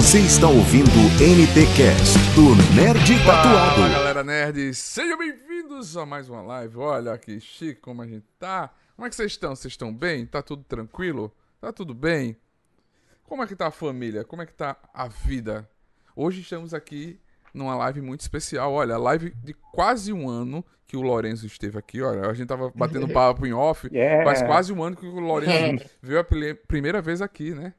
Você está ouvindo o NTcast do Nerd Tatuado. Fala galera nerd, sejam bem-vindos a mais uma live. Olha que chique como a gente tá. Como é que vocês estão? Vocês estão bem? Tá tudo tranquilo? Tá tudo bem? Como é que tá a família? Como é que tá a vida? Hoje estamos aqui numa live muito especial. Olha, a live de quase um ano que o Lorenzo esteve aqui. Olha, a gente tava batendo papo em off. Yeah. Faz quase um ano que o Lorenzo veio a primeira vez aqui, né?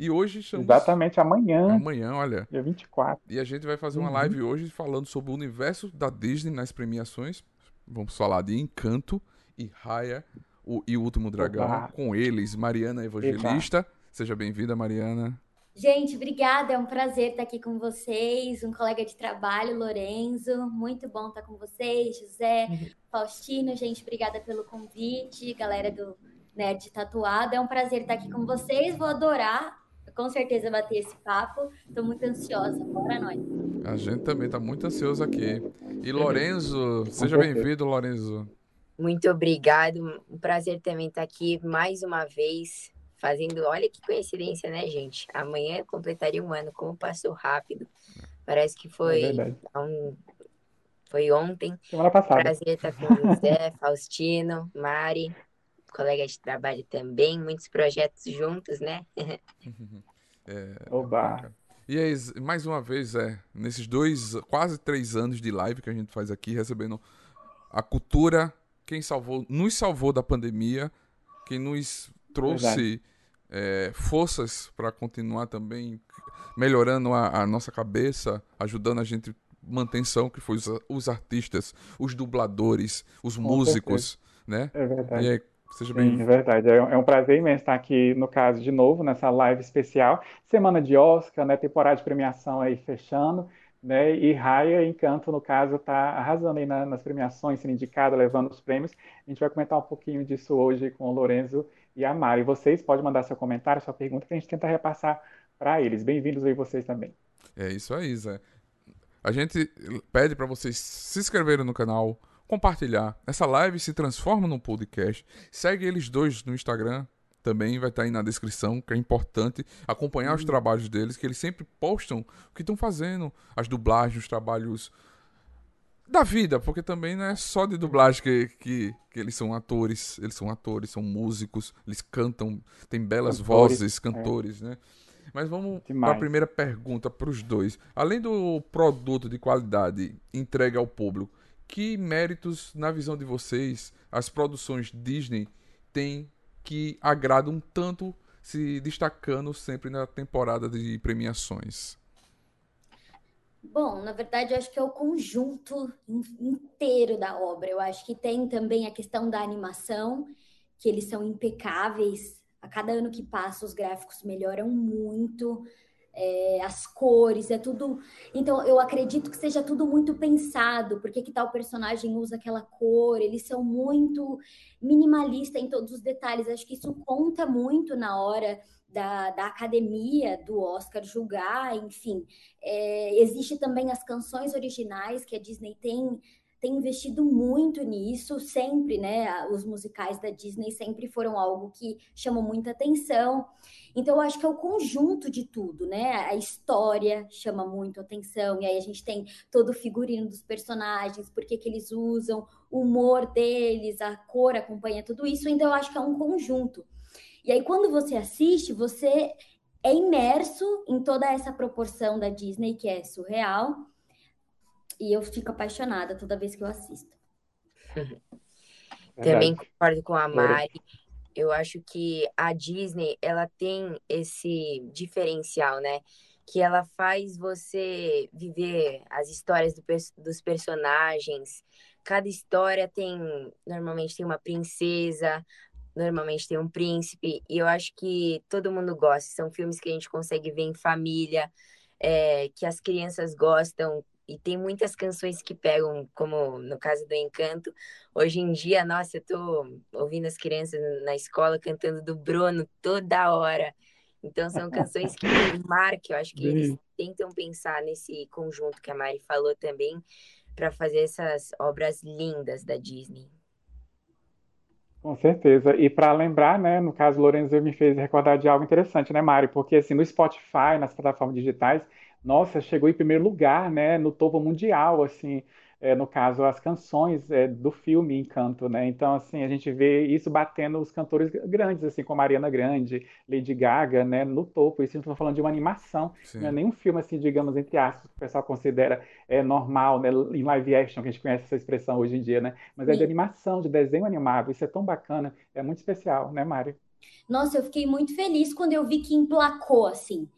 E hoje estamos Exatamente amanhã, amanhã, olha. dia 24. E a gente vai fazer uma Uhum. live hoje falando sobre o universo da Disney nas premiações. Vamos falar de Encanto e Raya o, e o Último Dragão. Com eles, Mariana Evangelista. Seja bem-vinda, Mariana. Gente, obrigada. É um prazer estar aqui com vocês. Um colega de trabalho, Lorenzo. Muito bom estar com vocês, José, Faustino. Gente, obrigada pelo convite. Galera do Nerd Tatuado. É um prazer estar aqui com vocês. Vou adorar, com certeza, bater esse papo. Estou muito ansiosa. Bora nós. A gente também tá muito ansioso aqui. E Lorenzo, seja bem-vindo, Lorenzo. Muito obrigado. Um prazer também estar aqui mais uma vez, fazendo. Olha que coincidência, né, gente? Amanhã eu completaria um ano, como passou rápido. Parece que É foi, há um- foi ontem. Semana passada. Prazer estar com o José, Faustino, Mari, colega de trabalho também, muitos projetos juntos, né? Oba. E mais uma vez, é, nesses dois, quase três anos de live que a gente faz aqui, recebendo a cultura, quem salvou, nos salvou da pandemia, quem nos trouxe é, forças para continuar também melhorando a, a nossa cabeça, ajudando a gente manutenção, que foi os, os artistas, os dubladores, os Com músicos, né? É verdade. E aí, seja Sim, bem é verdade. É um é um prazer imenso estar aqui, no caso, de novo, nessa live especial. Semana de Oscar, né? Temporada de premiação aí fechando, né? E Raya Encanto, no caso, está arrasando aí na- nas premiações, sendo indicada, levando os prêmios. A gente vai comentar um pouquinho disso hoje com o Lorenzo e a Mari. Vocês podem mandar seu comentário, sua pergunta, que a gente tenta repassar para eles. Bem-vindos aí vocês também. É isso aí, Zé. A gente pede para vocês se inscreverem no canal, compartilhar. Essa live se transforma num podcast. Segue eles dois no Instagram, também vai estar aí na descrição, que é importante acompanhar os trabalhos deles, que eles sempre postam o que estão fazendo, as dublagens, os trabalhos da vida, porque também não é só de dublagem que, que, que eles são atores, eles são atores, são músicos, eles cantam, têm belas Cantores, vozes, cantores, né? Mas vamos para a primeira pergunta para os dois. Além do produto de qualidade entregue ao público, que méritos, na visão de vocês, as produções Disney têm que agradam tanto, se destacando sempre na temporada de premiações? Bom, na verdade, eu acho que é o conjunto in- inteiro da obra. Eu acho que tem também a questão da animação, que eles são impecáveis. A cada ano que passa, os gráficos melhoram muito, é, as cores, é tudo. Então, eu acredito que seja tudo muito pensado. Por que tal personagem usa aquela cor? Eles são muito minimalistas em todos os detalhes. Acho que isso conta muito na hora da, da academia do Oscar julgar, enfim. É, existe também as canções originais que a Disney tem tem investido muito nisso, sempre, né? Os musicais da Disney sempre foram algo que chamou muita atenção. Então, eu acho que é o conjunto de tudo, né? A história chama muito atenção, e aí a gente tem todo o figurino dos personagens, por que eles usam, o humor deles, a cor acompanha tudo isso, então eu acho que é um conjunto. E aí, quando você assiste, você é imerso em toda essa proporção da Disney, que é surreal. E eu fico apaixonada toda vez que eu assisto. Também Verdade. concordo com a. Mari. Eu acho que a Disney, ela tem esse diferencial, né? Que ela faz você viver as histórias do dos personagens. Cada história tem, normalmente tem uma princesa, normalmente tem um príncipe, e eu acho que todo mundo gosta. São filmes que a gente consegue ver em família, é, que as crianças gostam, e tem muitas canções que pegam, como no caso do Encanto. Hoje em dia, nossa, eu tô ouvindo as crianças na escola cantando do Bruno toda hora. Então, são canções que marcam. Eu acho que eles tentam pensar nesse conjunto que a Mari falou também, para fazer essas obras lindas da Disney. Com certeza. E para lembrar, né, no caso, Lorenzo me fez recordar de algo interessante, né, Mari? Porque assim, no Spotify, nas plataformas digitais, nossa, chegou em primeiro lugar, né, no topo mundial, assim, é, no caso, as canções é, do filme Encanto, né? Então, assim, a gente vê isso batendo os cantores grandes, assim, como Ariana Grande, Lady Gaga, né, no topo. Isso a gente está falando de uma animação, não é Sim. nenhum filme, assim, digamos, entre aspas, que o pessoal considera é, normal, né, em live action, que a gente conhece essa expressão hoje em dia, né? Mas é de Sim. animação, de desenho animado. Isso é tão bacana, é muito especial, né, Mari? Nossa, eu fiquei muito feliz quando eu vi que emplacou assim.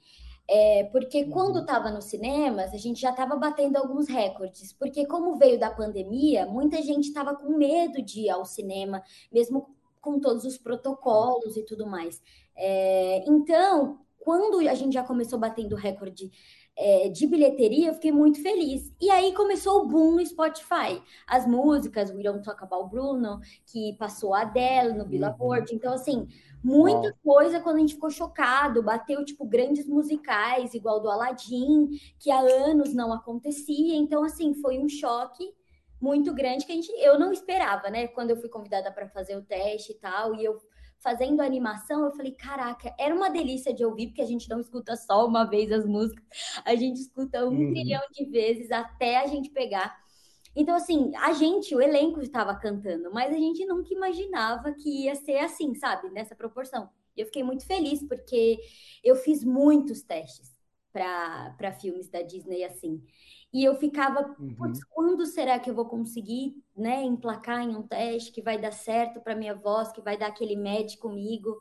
É, porque quando Uhum, estava nos cinemas, a gente já estava batendo alguns recordes. Porque, como veio da pandemia, muita gente estava com medo de ir ao cinema, mesmo com todos os protocolos e tudo mais. É, então, quando a gente já começou batendo recorde, é, de bilheteria, eu fiquei muito feliz. E aí começou o boom no Spotify. As músicas, We Don't Talk About Bruno, que passou a Adele no uhum. Billboard. Então, assim, muita coisa quando a gente ficou chocado, bateu tipo grandes musicais, igual do Aladdin, que há anos não acontecia. Então, assim, foi um choque muito grande que a gente, eu não esperava, né? Quando eu fui convidada para fazer o teste e tal, e eu fazendo animação, eu falei, caraca, era uma delícia de ouvir, porque a gente não escuta só uma vez as músicas, a gente escuta um uhum, trilhão de vezes até a gente pegar. Então, assim, a gente, o elenco estava cantando, mas a gente nunca imaginava que ia ser assim, sabe? Nessa proporção. E eu fiquei muito feliz, porque eu fiz muitos testes para filmes da Disney assim. E eu ficava, uhum. quando será que eu vou conseguir, né, emplacar em um teste que vai dar certo para minha voz, que vai dar aquele match comigo?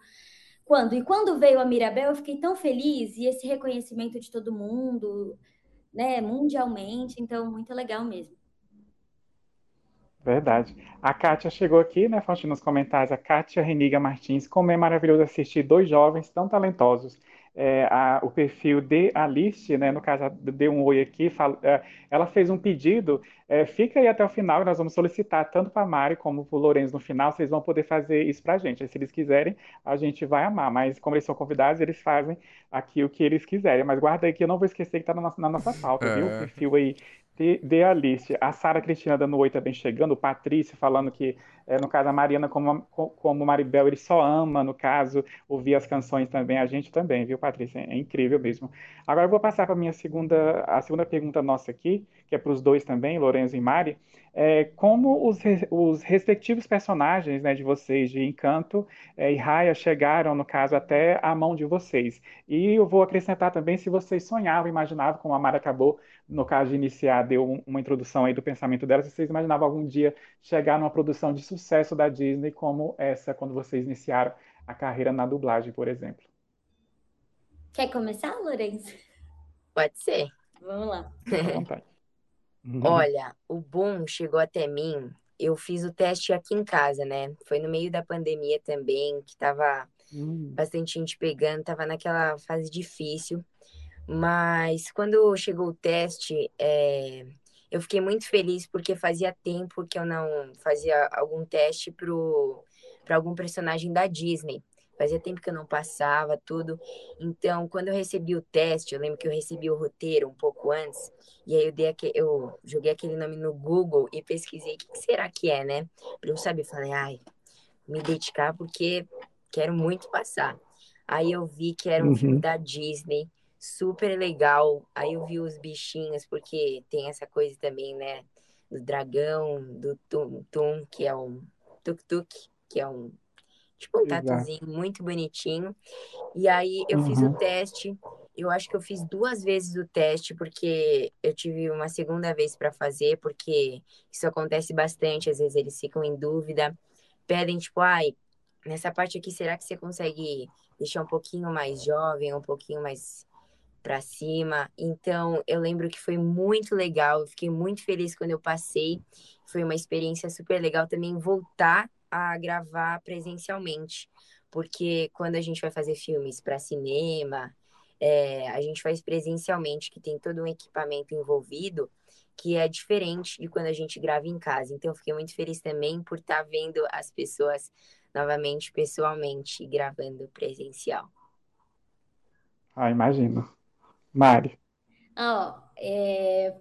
Quando? E quando veio a Mirabel, eu fiquei tão feliz, e esse reconhecimento de todo mundo, né, mundialmente, então, muito legal mesmo. Verdade. A Kátia chegou aqui, né, Faustino, nos comentários. A Kátia Reniga Martins. Como é maravilhoso assistir dois jovens tão talentosos. É, a- o perfil de Alice, né, no caso, deu um oi aqui. fala- é, ela fez um pedido. é, fica aí até o final nós vamos solicitar tanto para a Mari como para o Lourenço no final. Vocês vão poder fazer isso para a gente. Aí, se eles quiserem, a gente vai amar. Mas como eles são convidados, eles fazem aqui o que eles quiserem. Mas guarda aí que eu não vou esquecer que está na nossa, na nossa pauta, viu? O É, perfil aí de, de Alice, a Sara Cristina dando oi também chegando, o Patrício falando que, é, no caso, a Mariana, como, como Maribel, ele só ama, no caso, ouvir as canções também, a gente também, viu, Patrícia? É, incrível mesmo. Agora eu vou passar para a minha segunda, a segunda pergunta nossa aqui, que é para os dois também, Lorenzo e Mari. É, como os, os respectivos personagens, né, de vocês, de Encanto é, e Raya, chegaram, no caso, até a mão de vocês? E eu vou acrescentar também se vocês sonhavam, imaginavam, como a Mari acabou no caso de iniciar, deu um- uma introdução aí do pensamento dela. Se vocês imaginavam algum dia chegar numa produção de sucesso da Disney como essa, quando vocês iniciaram a carreira na dublagem, por exemplo? Quer começar, Lourenço? Pode ser. Vamos lá. Fica à vontade. Olha, o boom chegou até mim. Eu fiz o teste aqui em casa, né? Foi no meio da pandemia também, que tava Hum, bastante gente pegando, tava naquela fase difícil. Mas quando chegou o teste, é, eu fiquei muito feliz porque fazia tempo que eu não fazia algum teste pro, para algum personagem da Disney. Fazia tempo que eu não passava tudo. Então, quando eu recebi o teste, eu lembro que eu recebi o roteiro um pouco antes, e aí eu, dei aque- eu joguei aquele nome no Google e pesquisei o que que será que é, né? Pra eu saber. Falei, ai, me dedicar porque quero muito passar. Aí eu vi que era um filme uhum, da Disney, super legal. Aí eu vi os bichinhos, porque tem essa coisa também, né? Do dragão, do Tum Tum, que é um tuk-tuk, que é um tipo um tatuzinho muito bonitinho. E aí eu fiz o Uhum, teste. Eu acho que eu fiz duas vezes o teste, porque eu tive uma segunda vez para fazer, porque isso acontece bastante, às vezes eles ficam em dúvida pedem, tipo, ai, nessa parte aqui, será que você consegue deixar um pouquinho mais jovem, um pouquinho mais pra cima? Então, eu lembro que foi muito legal, eu fiquei muito feliz quando eu passei. Foi uma experiência super legal também voltar a gravar presencialmente, porque quando a gente vai fazer filmes para cinema, é, a gente faz presencialmente, que tem todo um equipamento envolvido, que é diferente de quando a gente grava em casa. Então, eu fiquei muito feliz também por estar vendo as pessoas novamente pessoalmente gravando presencial. Ah, imagino. Mari. Ah, ó, é,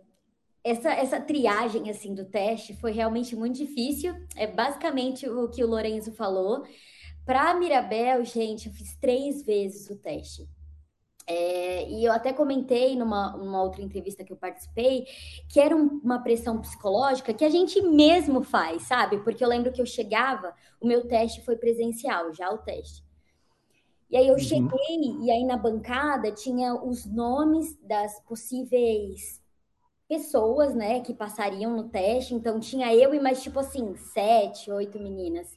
essa, essa triagem assim do teste foi realmente muito difícil. É basicamente o que o Lorenzo falou. Para Mirabel, gente, eu fiz três vezes o teste. É, e eu até comentei numa, numa, outra entrevista que eu participei que era um, uma pressão psicológica que a gente mesmo faz, sabe? Porque eu lembro que eu chegava, o meu teste foi presencial, já o teste. E aí eu uhum. cheguei, e aí na bancada tinha os nomes das possíveis pessoas, né, que passariam no teste. Então tinha eu e mais, tipo assim, sete, oito meninas.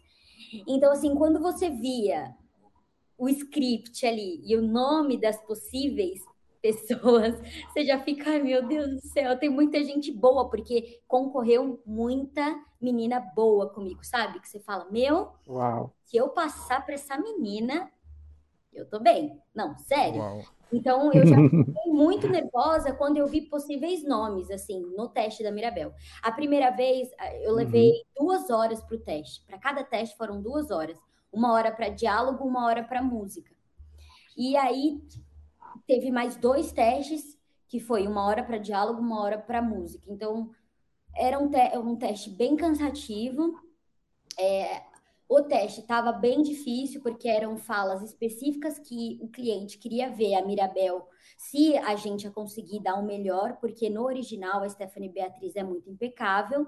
Então, assim, quando você via o script ali e o nome das possíveis pessoas, você já fica, ai meu Deus do céu, tem muita gente boa, porque concorreu muita menina boa comigo, sabe? Que você fala, meu, Uau. se eu passar para essa menina, eu tô bem. Não, sério. Uau. Então, eu já fiquei muito nervosa quando eu vi possíveis nomes, assim, no teste da Mirabel. A primeira vez, eu levei uhum. duas horas para o teste. Para cada teste foram duas horas. Uma hora para diálogo, uma hora para música. E aí, teve mais dois testes, que foi uma hora para diálogo, uma hora para música. Então, era um, te um teste bem cansativo. É, o teste estava bem difícil, porque eram falas específicas que o cliente queria ver a Mirabel, se a gente ia conseguir dar o melhor, porque no original a Stephanie Beatriz é muito impecável,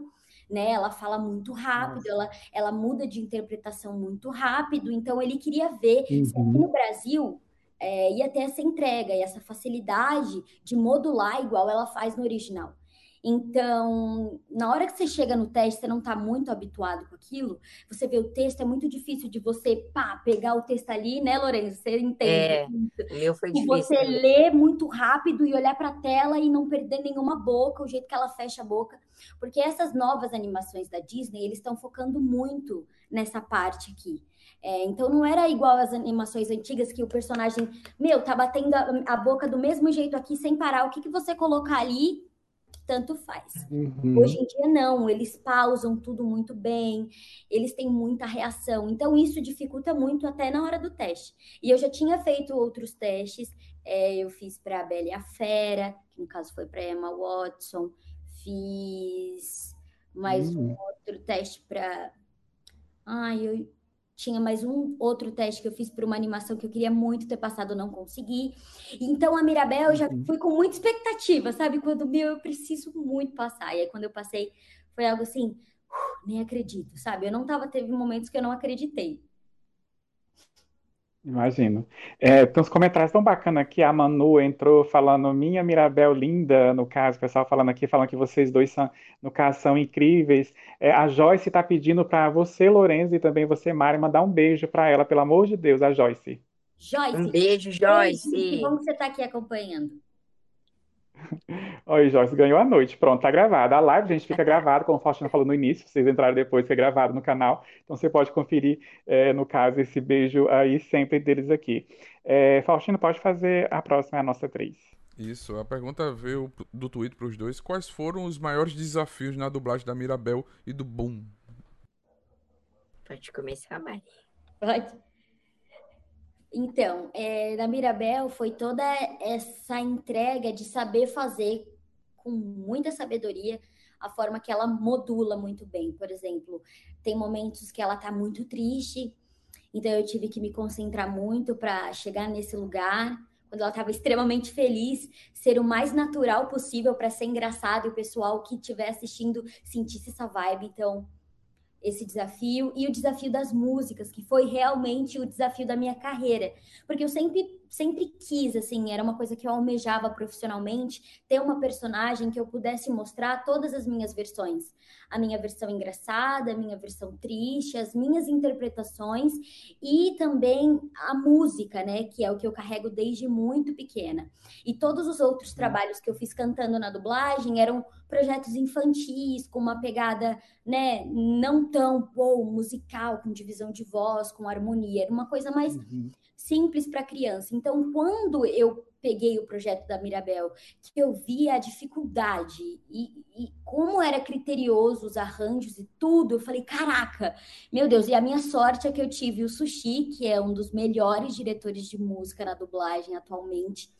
né? Ela fala muito rápido, ela, ela muda de interpretação muito rápido, então ele queria ver uhum. se aqui no Brasil é, ia ter essa entrega e essa facilidade de modular igual ela faz no original. Então, na hora que você chega no teste, você não está muito habituado com aquilo, você vê o texto, é muito difícil de você, pá, pegar o texto ali, né, Lourenço? Você entende? É, o meu foi difícil. E você ler muito rápido e olhar para a tela e não perder nenhuma boca, o jeito que ela fecha a boca. Porque essas novas animações da Disney, eles estão focando muito nessa parte aqui. É, então não era igual às animações antigas que o personagem, meu, tá batendo a, a boca do mesmo jeito aqui sem parar. O que, que você colocar ali tanto faz. Uhum. Hoje em dia, não, eles pausam tudo muito bem, eles têm muita reação. Então, isso dificulta muito até na hora do teste. E eu já tinha feito outros testes, é, eu fiz para a Bela e a Fera, que no caso foi para Emma Watson, fiz mais uhum. um outro teste para. Ai, eu tinha mais um outro teste que eu fiz para uma animação que eu queria muito ter passado, não consegui. Então a Mirabel eu já uhum. fui com muita expectativa, sabe? Quando meu eu preciso muito passar. E aí quando eu passei foi algo assim, uh, nem acredito, sabe? Eu não tava teve momentos que eu não acreditei. Imagino. É, tem uns comentários tão bacanas aqui. A Manu entrou falando, minha Mirabel linda, no caso, o pessoal falando aqui, falando que vocês dois são, no caso, são incríveis. É, a Joyce está pedindo para você, Lorenzo, e também você, Mari, mandar um beijo para ela, pelo amor de Deus, a Joyce. Joyce. Um beijo, Joyce. Que bom que você está aqui acompanhando. Oi, Joyce, ganhou a noite. Pronto, tá gravada. A live, gente, fica gravada, como o Faustino falou no início. Vocês entraram depois, fica gravado no canal. Então você pode conferir, é, no caso, esse beijo aí sempre deles aqui. É, Faustino, pode fazer a próxima, a nossa três. Isso, a pergunta veio do Twitter para os dois. Quais foram os maiores desafios na dublagem da Mirabel e do Boom? Pode começar, Mari. Pode. Então, é, na Mirabel foi toda essa entrega de saber fazer com muita sabedoria a forma que ela modula muito bem. Por exemplo, tem momentos que ela tá muito triste, então eu tive que me concentrar muito para chegar nesse lugar. Quando ela estava extremamente feliz, ser o mais natural possível para ser engraçado e o pessoal que estiver assistindo sentisse essa vibe. Então, esse desafio e o desafio das músicas, que foi realmente o desafio da minha carreira, porque eu sempre sempre quis assim, era uma coisa que eu almejava profissionalmente, ter uma personagem que eu pudesse mostrar todas as minhas versões, a minha versão engraçada, a minha versão triste, as minhas interpretações e também a música, né, que é o que eu carrego desde muito pequena. E todos os outros hum. trabalhos que eu fiz cantando na dublagem eram projetos infantis, com uma pegada, né, não tão ou musical, com divisão de voz, com harmonia, era uma coisa mais uhum. Simples para criança. Então, quando eu peguei o projeto da Mirabel, que eu vi a dificuldade e, e, como era criterioso os arranjos e tudo, eu falei, caraca, meu Deus, e a minha sorte é que eu tive o Sushi, que é um dos melhores diretores de música na dublagem atualmente,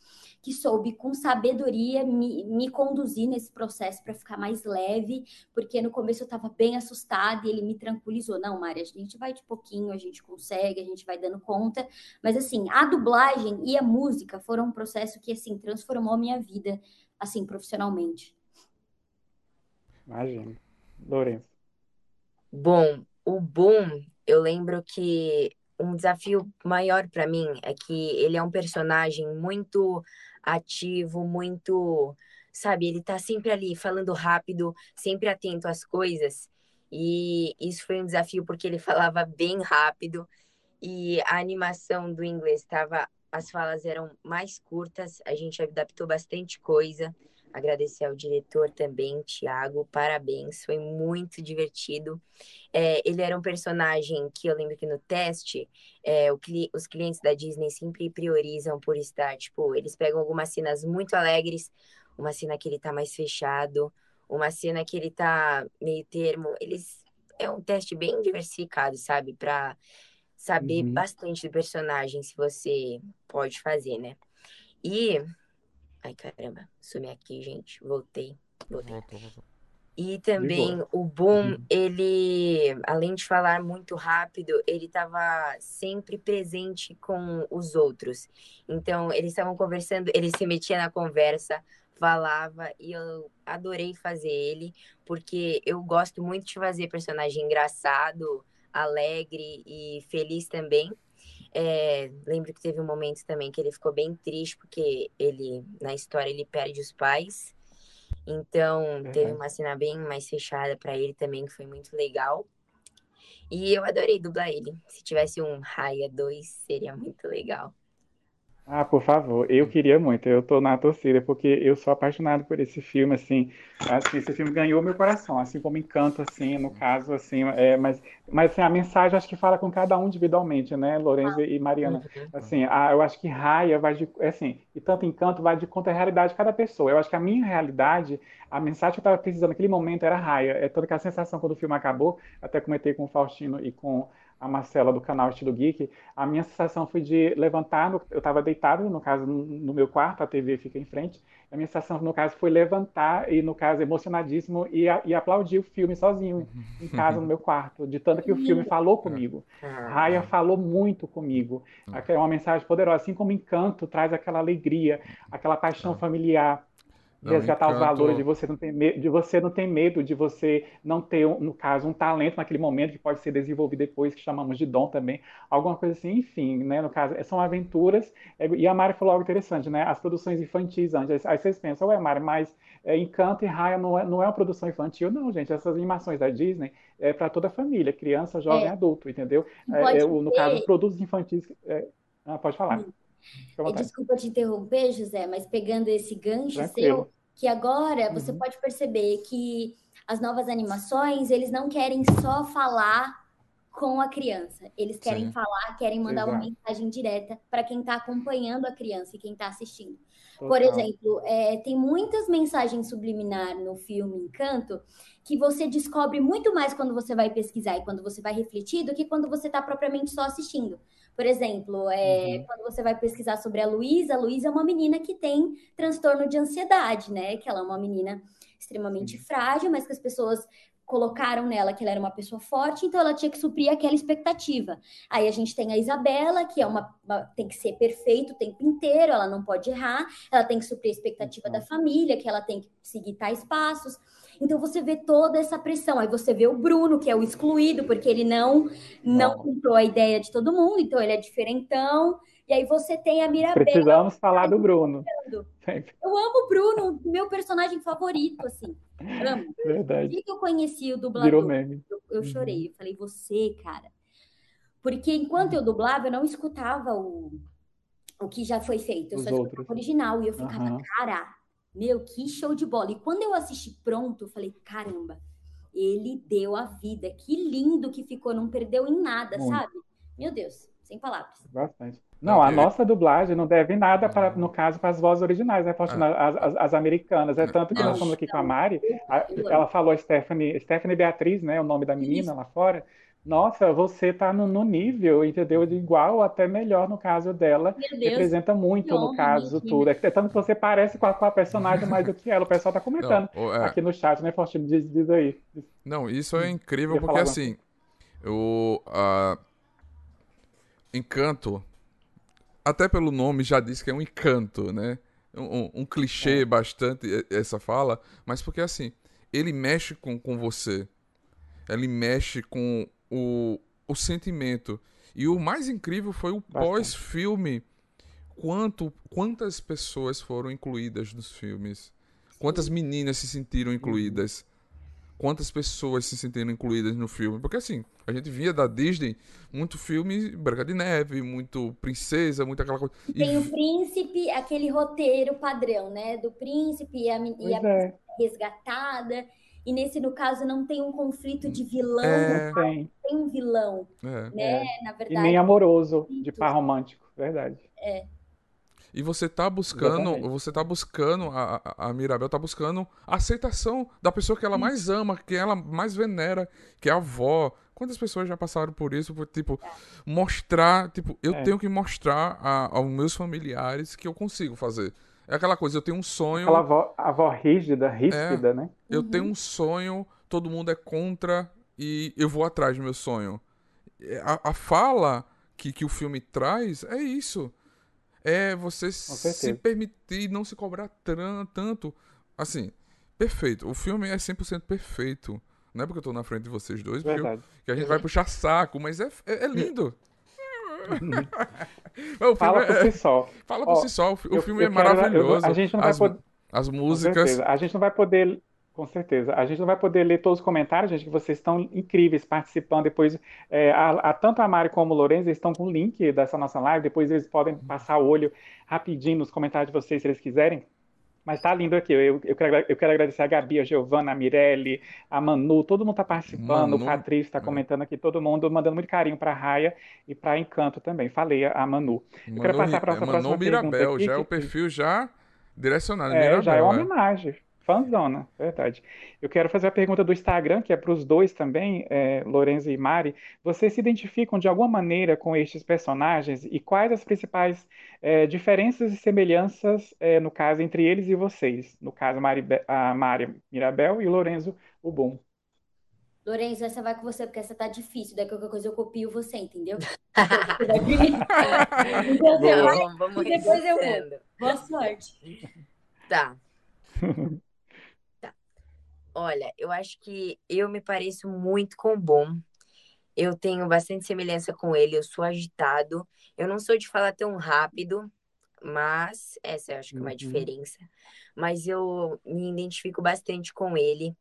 que soube com sabedoria me, me conduzir nesse processo para ficar mais leve, porque no começo eu estava bem assustada e ele me tranquilizou. Não, Mari, a gente vai de pouquinho, a gente consegue, a gente vai dando conta. Mas assim, a dublagem e a música foram um processo que assim transformou a minha vida assim profissionalmente. Imagina. Lourenço. Bom, o Boom, eu lembro que um desafio maior para mim é que ele é um personagem muito ativo, muito, sabe, ele tá sempre ali falando rápido, sempre atento às coisas. E isso foi um desafio porque ele falava bem rápido e a animação do inglês estava as falas eram mais curtas, a gente adaptou bastante coisa. Agradecer ao diretor também, Tiago, parabéns, foi muito divertido. É, ele era um personagem que eu lembro que no teste, é, cli os clientes da Disney sempre priorizam por estar, tipo, eles pegam algumas cenas muito alegres, uma cena que ele tá mais fechado, uma cena que ele tá meio termo. Eles é um teste bem diversificado, sabe? Para saber uhum. bastante do personagem, se você pode fazer, né? E Ai, caramba, sumi aqui, gente. Voltei. Voltei. Voltou, voltou. E também o Boom, uhum. ele, além de falar muito rápido, ele estava sempre presente com os outros. Então, eles estavam conversando, ele se metia na conversa, falava, e eu adorei fazer ele, porque eu gosto muito de fazer personagem engraçado, alegre e feliz também. É, lembro que teve um momento também que ele ficou bem triste, porque ele, na história, ele perde os pais. Então, uhum. teve uma cena bem mais fechada para ele também, que foi muito legal. E eu adorei dublar ele. Se tivesse um Raya 2, seria muito legal. Ah, por favor, eu queria muito, eu tô na torcida, porque eu sou apaixonado por esse filme, assim, assim, esse filme ganhou meu coração, assim como Encanto, assim, no caso, assim, é, mas, mas assim, a mensagem acho que fala com cada um individualmente, né, Lorenzo e Mariana, uhum. assim, a, eu acho que Raia vai de, assim, e tanto Encanto vai de conta a realidade de cada pessoa, eu acho que a minha realidade, a mensagem que eu estava precisando naquele momento era Raia, é toda que a sensação quando o filme acabou, até comentei com o Faustino e com a Marcela do canal Estilo Geek, a minha sensação foi de levantar, no, eu estava deitado, no caso, no, meu quarto, a TV fica em frente, a minha sensação, no caso, foi levantar e, no caso, emocionadíssimo e, e aplaudir o filme sozinho, em casa, no meu quarto, de tanto que o filme falou comigo. Ah. Raya falou muito comigo. É uma mensagem poderosa, assim como Encanto traz aquela alegria, aquela paixão ah. Resgatar encanto... os valores de você não ter medo, de você não ter medo, de você não ter, no caso, um talento naquele momento que pode ser desenvolvido depois, que chamamos de dom também, alguma coisa assim, enfim, né? No caso, são aventuras. É, e a Mari falou algo interessante, né? As produções infantis antes. Aí vocês pensam, ué, Mari, mas é, Encanto e Raya não é, não é uma produção infantil, não, gente. Essas animações da Disney é para toda a família, criança, jovem, é. adulto, entendeu? É, é no caso, produtos infantis. É, ah, pode falar. Hum. Desculpa te interromper, José, mas pegando esse gancho Tranquilo. seu, que agora você uhum. pode perceber que as novas animações, eles não querem só falar com a criança. Eles querem Sim. falar, querem mandar Exato. uma mensagem direta para quem está acompanhando a criança e quem está assistindo. Total. Por exemplo, é, tem muitas mensagens subliminar no filme Encanto que você descobre muito mais quando você vai pesquisar e quando você vai refletir do que quando você está propriamente só assistindo. Por exemplo, é, uhum. quando você vai pesquisar sobre a Luísa, a Luísa é uma menina que tem transtorno de ansiedade, né? Que ela é uma menina extremamente frágil, mas que as pessoas colocaram nela que ela era uma pessoa forte, então ela tinha que suprir aquela expectativa. Aí a gente tem a Isabela, que é uma, uma tem que ser perfeito o tempo inteiro, ela não pode errar, ela tem que suprir a expectativa uhum. da família, que ela tem que seguir tais passos. Então você vê toda essa pressão. Aí você vê o Bruno, que é o excluído, porque ele não não comprou a ideia de todo mundo, então ele é diferentão. E aí você tem a Mirabel. Precisamos falar do Bruno. Eu amo o Bruno, meu personagem favorito, assim. Amo. Verdade. que eu conheci o dublador, Virou meme. Eu, eu uhum. chorei. Eu falei, você, cara. Porque enquanto eu dublava, eu não escutava o, o que já foi feito. Eu Os só escutava o original. E eu ficava, uhum. cara, meu, que show de bola. E quando eu assisti pronto, eu falei, caramba, ele deu a vida. Que lindo que ficou, não perdeu em nada, Muito. sabe? Meu Deus, sem palavras. Bastante. Não, a nossa dublagem não deve nada, para, no caso, para as vozes originais, né, as, as, as, americanas. É tanto que nós estamos aqui com a Mari, a, ela falou Stephanie, Stephanie Beatriz, né, o nome da menina lá fora, Nossa, você tá no, no nível, entendeu? De igual até melhor no caso dela. Deus, Representa muito no caso tudo. É que- tanto que você parece com a, com a personagem mais do que ela. O pessoal tá comentando Não, é, aqui no chat, né, Faustino? Diz, diz aí. não, isso é incrível Queria porque falar assim, o a- Encanto, até pelo nome já diz que é um encanto, né? Um, um- clichê É. bastante essa fala, mas porque assim, ele mexe com, com você, ele mexe com o, o sentimento. E o mais incrível foi o pós-filme. Quanto, quantas pessoas foram incluídas nos filmes? Quantas meninas se sentiram incluídas? Quantas pessoas se sentiram incluídas no filme? Porque assim, a gente via da Disney muito filme Branca de Neve, muito princesa, muito aquela coisa. E Tem o príncipe, aquele roteiro padrão, né? Do príncipe e a, e a é, resgatada. E nesse, no caso, não tem um conflito de vilão, É. tem. tem um vilão, é. né? Na E verdade, nem amoroso, de par romântico, verdade. E você tá buscando, Exatamente. você tá buscando, a, a a Mirabel tá buscando a aceitação da pessoa que ela mais ama, que ela mais venera, que é a avó. Quantas pessoas já passaram por isso? Por, tipo, mostrar, tipo, eu É. tenho que mostrar a- aos meus familiares que eu consigo fazer. É aquela coisa, eu tenho um sonho, Aquela avó, avó rígida, ríspida, né? eu tenho um sonho, todo mundo é contra e eu vou atrás do meu sonho. É, A, a fala que, que o filme traz é isso. É você se permitir não se cobrar tran- tanto. Assim, perfeito. O filme é 100% perfeito. Não é porque eu tô na frente de vocês dois, porque eu- que a gente vai puxar saco, mas é, é, é lindo. O Fala é- por si só. fala por Ó, si só. O, Eu- filme eu é quero- eu- maravilhoso. a gente não vai as, poder. as músicas. certeza. A gente não vai poder, com certeza, a gente não vai poder ler todos os comentários, gente, que vocês estão incríveis participando. Depois, é, a, a- tanto a Mari como o Lourenço estão com o link dessa nossa live. Depois eles podem passar o olho rapidinho nos comentários de vocês, se eles quiserem. Mas tá lindo aqui. Eu, eu, quero, eu quero agradecer a Gabi, a Giovana, a Mirelle, a Manu, todo mundo tá participando. Manu, o Patrício tá é. comentando aqui, todo mundo mandando muito carinho pra Raia e pra Encanto também. Falei a, a Manu. Eu quero passar pra é, nossa Manu próxima pergunta Mirabel, aqui, já é o perfil já direcionado. É, Mirabel, já é uma é. homenagem. Fãzona, verdade. Eu quero fazer a pergunta do Instagram, que é para os dois também, é, Lorenzo e Mari. Vocês se identificam de alguma maneira com estes personagens e quais as principais é, diferenças e semelhanças, é, no caso, entre eles e vocês? No caso, Mari, a Mari Mirabel e o Lorenzo Ubum. Lourenço, essa vai com você, porque essa tá difícil. Daí qualquer coisa eu copio você, entendeu? Então você vai, vamos e depois eu vou. boa sorte. Tá. Olha, eu acho que eu me pareço muito com o Bom. Eu tenho bastante semelhança com ele. Eu sou agitado. Eu não sou de falar tão rápido, mas essa eu acho que é uma Uhum. diferença. Mas eu me identifico bastante com ele.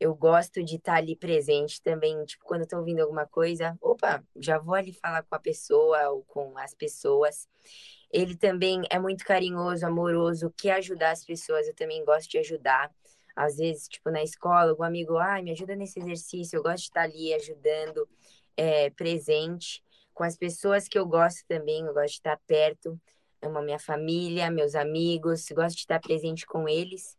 Eu gosto de estar ali presente também. Tipo, quando eu tô ouvindo alguma coisa, opa, já vou ali falar com a pessoa ou com as pessoas. Ele também é muito carinhoso, amoroso, quer ajudar as pessoas. Eu também gosto de ajudar. Às vezes, tipo, na escola, algum amigo, ai, me ajuda nesse exercício. Eu gosto de estar ali ajudando, é, presente. Com as pessoas que eu gosto também, eu gosto de estar perto. Amo a minha família, meus amigos, gosto de estar presente com eles.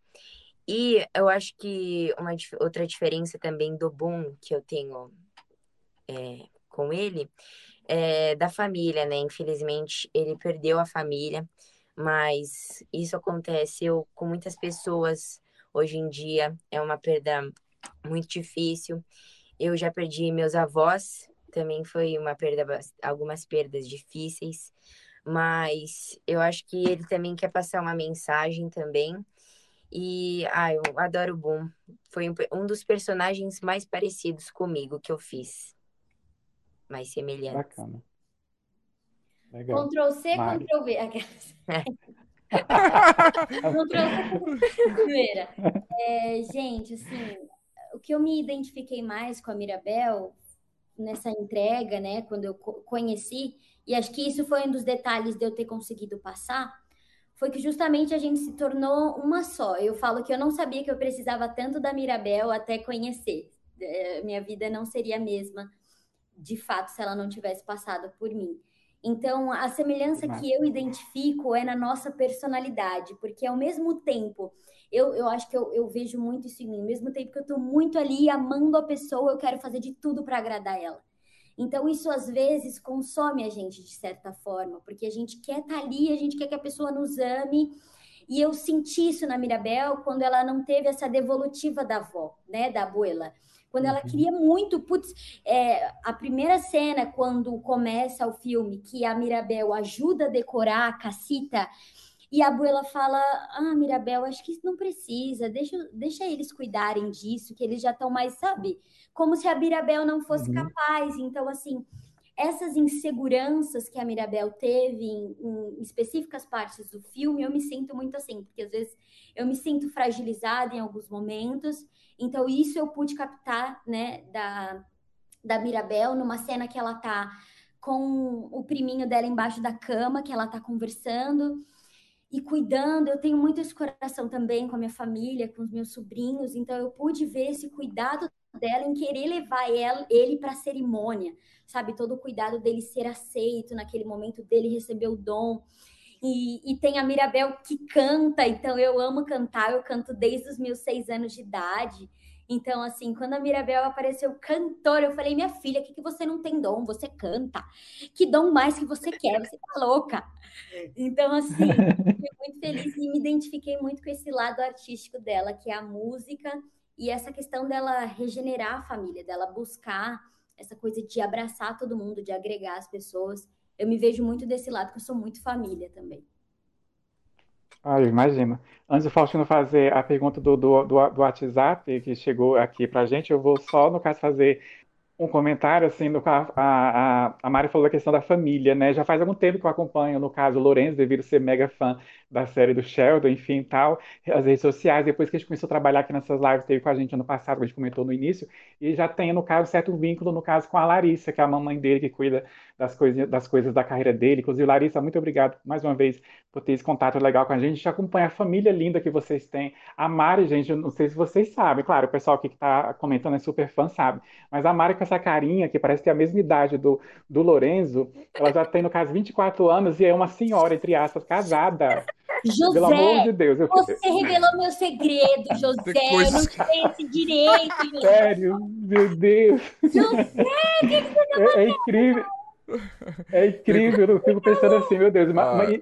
E eu acho que uma outra diferença também do Boom que eu tenho é, com ele é da família, né? Infelizmente, ele perdeu a família, mas isso aconteceu com muitas pessoas hoje em dia. É uma perda muito difícil. Eu já perdi meus avós, também foi uma perda, algumas perdas difíceis, mas eu acho que ele também quer passar uma mensagem também. E, ah, eu adoro o Boom. Foi um, um dos personagens mais parecidos comigo que eu fiz. Mais semelhantes. Bacana. Legal. Ctrl C, Mari. Ctrl V. É, gente, assim, o que eu me identifiquei mais com a Mirabel nessa entrega, né, quando eu co- conheci, e acho que isso foi um dos detalhes de eu ter conseguido passar, foi que justamente a gente se tornou uma só. Eu falo que eu não sabia que eu precisava tanto da Mirabel até conhecer. É, minha vida não seria a mesma, de fato, se ela não tivesse passado por mim. Então, a semelhança que eu identifico é na nossa personalidade, porque ao mesmo tempo, eu, eu acho que eu, eu vejo muito isso em mim, ao mesmo tempo que eu tô muito ali amando a pessoa, eu quero fazer de tudo para agradar ela. Então, isso às vezes consome a gente de certa forma, porque a gente quer estar tá ali, a gente quer que a pessoa nos ame. E eu senti isso na Mirabel quando ela não teve essa devolutiva da avó, né, da abuela. Quando ela uhum. queria muito, putz, é, a primeira cena, quando começa o filme, que a Mirabel ajuda a decorar a cacita, e a abuela fala: Ah, Mirabel, acho que não precisa, deixa, deixa eles cuidarem disso, que eles já estão mais, sabe? Como se a Mirabel não fosse uhum. capaz. Então, assim, essas inseguranças que a Mirabel teve em, em, específicas partes do filme, eu me sinto muito assim, porque às vezes eu me sinto fragilizada em alguns momentos. Então, isso eu pude captar, né, da, da Mirabel, numa cena que ela tá com o priminho dela embaixo da cama, que ela tá conversando e cuidando. Eu tenho muito esse coração também com a minha família, com os meus sobrinhos, então eu pude ver esse cuidado dela em querer levar ela, ele para a cerimônia, sabe? Todo o cuidado dele ser aceito naquele momento dele receber o dom. E, e, tem a Mirabel que canta, então eu amo cantar, eu canto desde os meus seis anos de idade. Então, assim, quando a Mirabel apareceu cantora, eu falei, minha filha, que, que você não tem dom? Você canta. Que dom mais que você quer? Você tá louca. Então, assim, fiquei muito feliz e me identifiquei muito com esse lado artístico dela, que é a música e essa questão dela regenerar a família, dela buscar essa coisa de abraçar todo mundo, de agregar as pessoas. Eu me vejo muito desse lado, porque eu sou muito família também. Ah, eu imagino. Antes do Faustino fazer a pergunta do, do, do, do WhatsApp que chegou aqui para a gente, eu vou só, no caso, fazer um comentário, assim, no, a, a, a Mari falou da questão da família, né? Já faz algum tempo que eu acompanho, no caso, o Lourenço, devido ser mega fã da série do Sheldon, enfim, tal, as redes sociais, depois que a gente começou a trabalhar aqui nessas lives, teve com a gente ano passado, que a gente comentou no início, e já tem, no caso, certo vínculo, no caso, com a Larissa, que é a mamãe dele, que cuida das, coisa, das coisas da carreira dele. Inclusive, Larissa, muito obrigado mais uma vez por ter esse contato legal com a gente. A gente acompanha a família linda que vocês têm. A Mari, gente, não sei se vocês sabem, claro, o pessoal aqui que está comentando é super fã, sabe. Mas a Mari com essa carinha, que parece ter a mesma idade do, do Lorenzo, ela já tem, no caso, 24 anos e é uma senhora, entre aspas, casada. José, Pelo amor de Deus. Eu... Você revelou meu segredo, José. Eu não sei esse direito. José. Sério, meu Deus. José, o que, você tá é, é incrível. É incrível, eu fico pensando assim, meu Deus. Mas, ah. mas,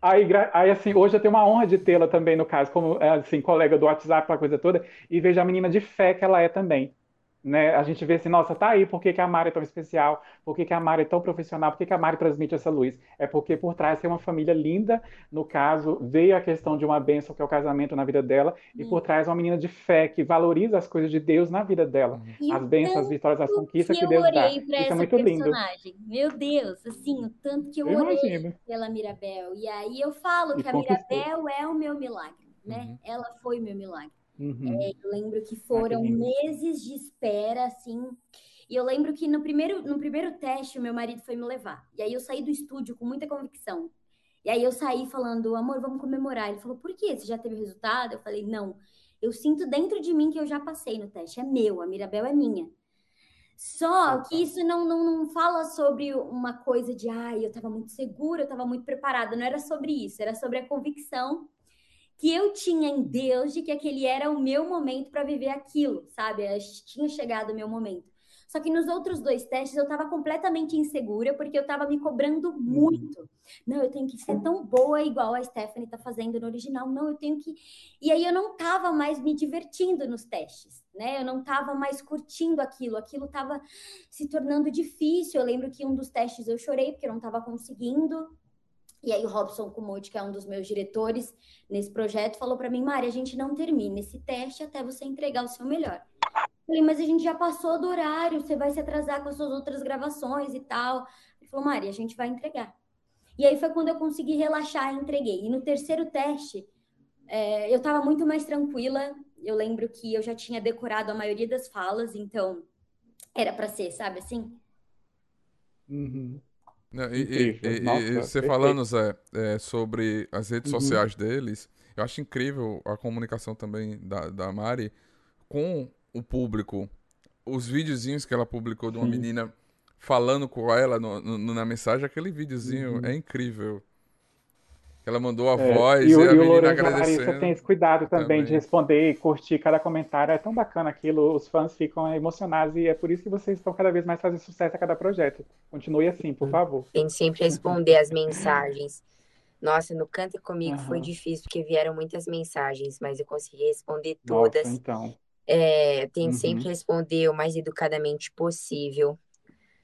aí, aí, assim, hoje eu tenho uma honra de tê-la também, no caso, como assim, colega do WhatsApp, aquela coisa toda, e vejo a menina de fé que ela é também né, a gente vê assim, nossa, tá aí, por que, que a Mari é tão especial? Por que, que a Mari é tão profissional? Por que, que a Mari transmite essa luz? É porque por trás tem uma família linda, no caso, veio a questão de uma bênção, que é o casamento na vida dela, e por trás uma menina de fé, que valoriza as coisas de Deus na vida dela. E as bênçãos, as vitórias, as conquistas que, que Deus dá. Isso é muito personagem. lindo. Meu Deus, assim, o tanto que eu, eu orei imagino. pela Mirabel. E aí eu falo e que a Mirabel é o meu milagre, né? Uhum. Ela foi o meu milagre. Uhum. É, eu lembro que foram ah, meses de espera, assim. E eu lembro que no primeiro, no primeiro teste, o meu marido foi me levar. E aí eu saí do estúdio com muita convicção. E aí eu saí falando, amor, vamos comemorar. Ele falou, por quê? Você já teve resultado? Eu falei, não. Eu sinto dentro de mim que eu já passei no teste. É meu, a Mirabel é minha. Só que isso não, não, não fala sobre uma coisa de, ai, eu estava muito segura, eu estava muito preparada. Não era sobre isso, era sobre a convicção que eu tinha em Deus de que aquele era o meu momento para viver aquilo, sabe? Tinha chegado o meu momento. Só que nos outros dois testes eu estava completamente insegura porque eu estava me cobrando uhum. muito. Não, eu tenho que ser tão boa igual a Stephanie está fazendo no original. Não, eu tenho que. E aí eu não estava mais me divertindo nos testes, né? Eu não estava mais curtindo aquilo. Aquilo estava se tornando difícil. Eu lembro que um dos testes eu chorei porque eu não estava conseguindo. E aí o Robson Kumote, que é um dos meus diretores nesse projeto, falou para mim, Mari, a gente não termina esse teste até você entregar o seu melhor. Eu falei, mas a gente já passou do horário, você vai se atrasar com as suas outras gravações e tal. Ele falou, Mari, a gente vai entregar. E aí foi quando eu consegui relaxar e entreguei. E no terceiro teste, é, eu estava muito mais tranquila. Eu lembro que eu já tinha decorado a maioria das falas, então era para ser, sabe assim? Uhum. Não, e, e, e, Nossa, e, você falando, Zé, é, sobre as redes uhum. sociais deles, eu acho incrível a comunicação também da, da Mari com o público. Os videozinhos que ela publicou de uma Sim. menina falando com ela no, no, na mensagem, aquele videozinho uhum. é incrível. Ela mandou a É, voz e e, o, a e menina e a Larissa agradecendo têm esse cuidado também de também. responder e curtir cada comentário. É tão bacana aquilo, os fãs ficam emocionados e é por isso que vocês estão cada vez mais fazendo sucesso a cada projeto. Continue assim, por favor. Tem que sempre responder as mensagens. Nossa, no Canta Comigo foi Aham. difícil, porque vieram muitas mensagens, mas eu consegui responder Nossa, todas. então. É, sempre Uhum, responder o mais educadamente possível.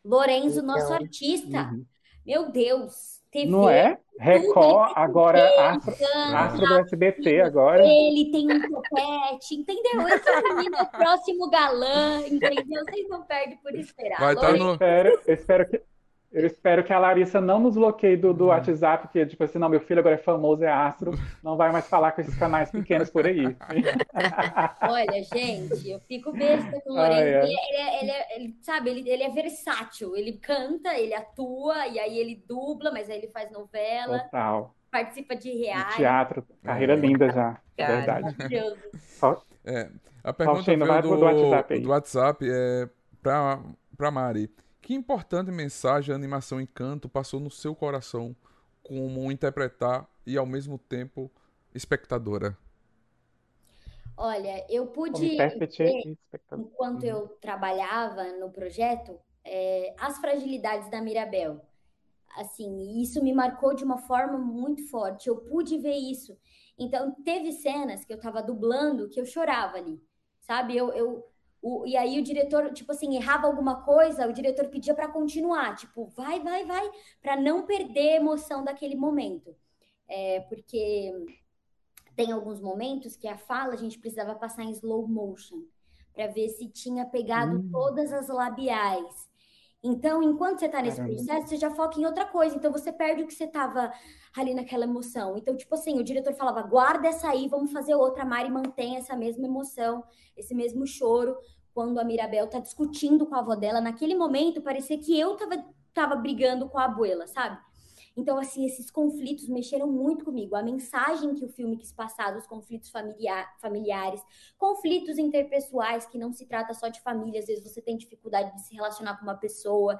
Lorenzo, nosso Então, artista. uhum. Meu Deus, Não TV, é? tudo, ele Record, faz agora Astro, Astro do SBT agora. ele tem um topete, entendeu? Esse menino é o próximo galã, entendeu? Vocês não perdem por esperar. Vai estar Lorenzo, no. Espero, eu espero que, eu espero que a Larissa não nos bloqueie do, do WhatsApp, que tipo assim, não, meu filho agora é famoso, é astro, não vai mais falar com esses canais pequenos por aí. Olha, gente, eu fico besta com o Ai, Lorenzo. ai. Ele, ele é, ele é- ele- sabe, ele, ele é versátil. Ele canta, ele atua, e aí ele dubla, mas aí ele faz novela, Total. participa de reality. teatro, carreira É. linda já, Cara. verdade. Maravilhoso. É, a pergunta do, pro do WhatsApp aí. do WhatsApp é pra, pra Mari. Que importante mensagem a animação Encanto passou no seu coração como interpretar e ao mesmo tempo espectadora? Olha, eu pude ver, enquanto Uhum. eu trabalhava no projeto, é, as fragilidades da Mirabel. Assim, isso me marcou de uma forma muito forte. Eu pude ver isso. Então, teve cenas que eu tava dublando que eu chorava ali, sabe? Eu, eu, o- e aí o diretor, tipo assim, errava alguma coisa, o diretor pedia para continuar, tipo, vai, vai, vai, para não perder a emoção daquele momento. É, porque tem alguns momentos que a fala a gente precisava passar em slow motion para ver se tinha pegado Hum. todas as labiais. Então, enquanto você está nesse Caramba. processo, você já foca em outra coisa. Então, você perde o que você estava ali naquela emoção. Então, tipo assim, o diretor falava: guarda essa aí, vamos fazer outra. A Mari mantém essa mesma emoção, esse mesmo choro. Quando a Mirabel tá discutindo com a avó dela, naquele momento parecia que eu tava, tava brigando com a abuela, sabe? Então, assim, esses conflitos mexeram muito comigo. A mensagem que o filme quis passar dos conflitos familiar, familiares, conflitos interpessoais, que não se trata só de família, às vezes você tem dificuldade de se relacionar com uma pessoa.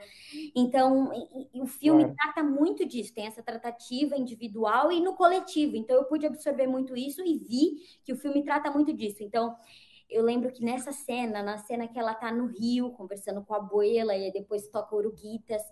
Então, e- e o filme Claro. trata muito disso, tem essa tratativa individual e no coletivo. Então, eu pude absorver muito isso e vi que o filme trata muito disso. Então, eu lembro que nessa cena, na cena que ela tá no Rio, conversando com a abuela, e depois toca Uruguitas,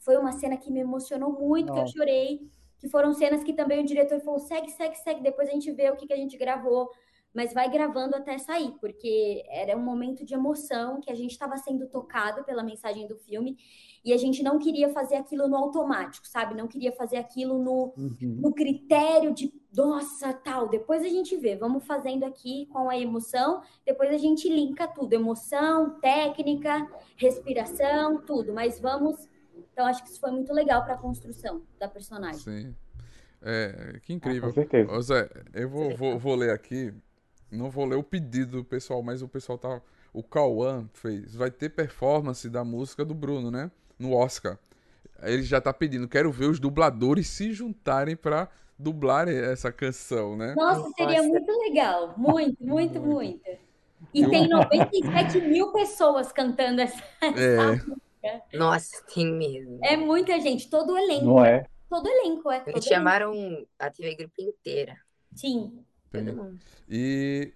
foi uma cena que me emocionou muito, que eu chorei, que foram cenas que também o diretor falou, segue, segue, segue, depois a gente vê o que, que a gente gravou, mas vai gravando até sair, porque era um momento de emoção, que a gente estava sendo tocado pela mensagem do filme, e a gente não queria fazer aquilo no automático, sabe? Não queria fazer aquilo no, Uhum. no critério de, nossa, tal, depois a gente vê, vamos fazendo aqui com a emoção, depois a gente linka tudo, emoção, técnica, respiração, tudo, mas vamos. Então, acho que isso foi muito legal para a construção da personagem. Sim. É, que Ah, incrível. com certeza. Ô Zé, eu vou, vou, vou ler aqui. Não vou ler o pedido do pessoal, mas o pessoal tá. O Cauã fez. Vai ter performance da música do Bruno, né? No Oscar. Ele já tá pedindo. Quero ver os dubladores se juntarem pra dublarem essa canção, né? Nossa, seria muito legal. Muito, muito, muito. E tem 97 mil pessoas cantando essa. É, Nossa, tem mesmo. É muita gente, todo o elenco. Não é? Todo elenco, é. Todo Eles elenco. chamaram a TV Grupo inteira. Sim. Todo mundo. E.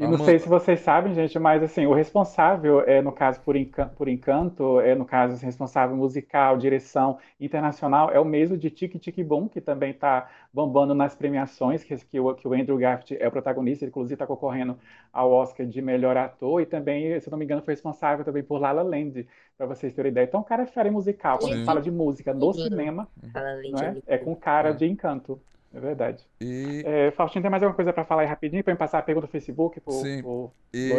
E não sei se vocês sabem, gente, mas assim, o responsável, é, no caso por, Encan- por Encanto, é no caso assim, responsável musical, direção internacional, é o mesmo de Tic Tic Boom, que também está bombando nas premiações, que, que, o, que o Andrew Garfield é o protagonista, ele inclusive está concorrendo ao Oscar de melhor ator, e também, se eu não me engano, foi responsável também por La La Land, para vocês terem ideia. Então, o cara é fera em musical, quando a gente Sim. fala de música no Sim. cinema, é? ali. É com cara É. de Encanto, é verdade. E. É, Faustinho, tem mais alguma coisa para falar aí rapidinho, para me passar a pergunta do Facebook pro, Sim. pro E?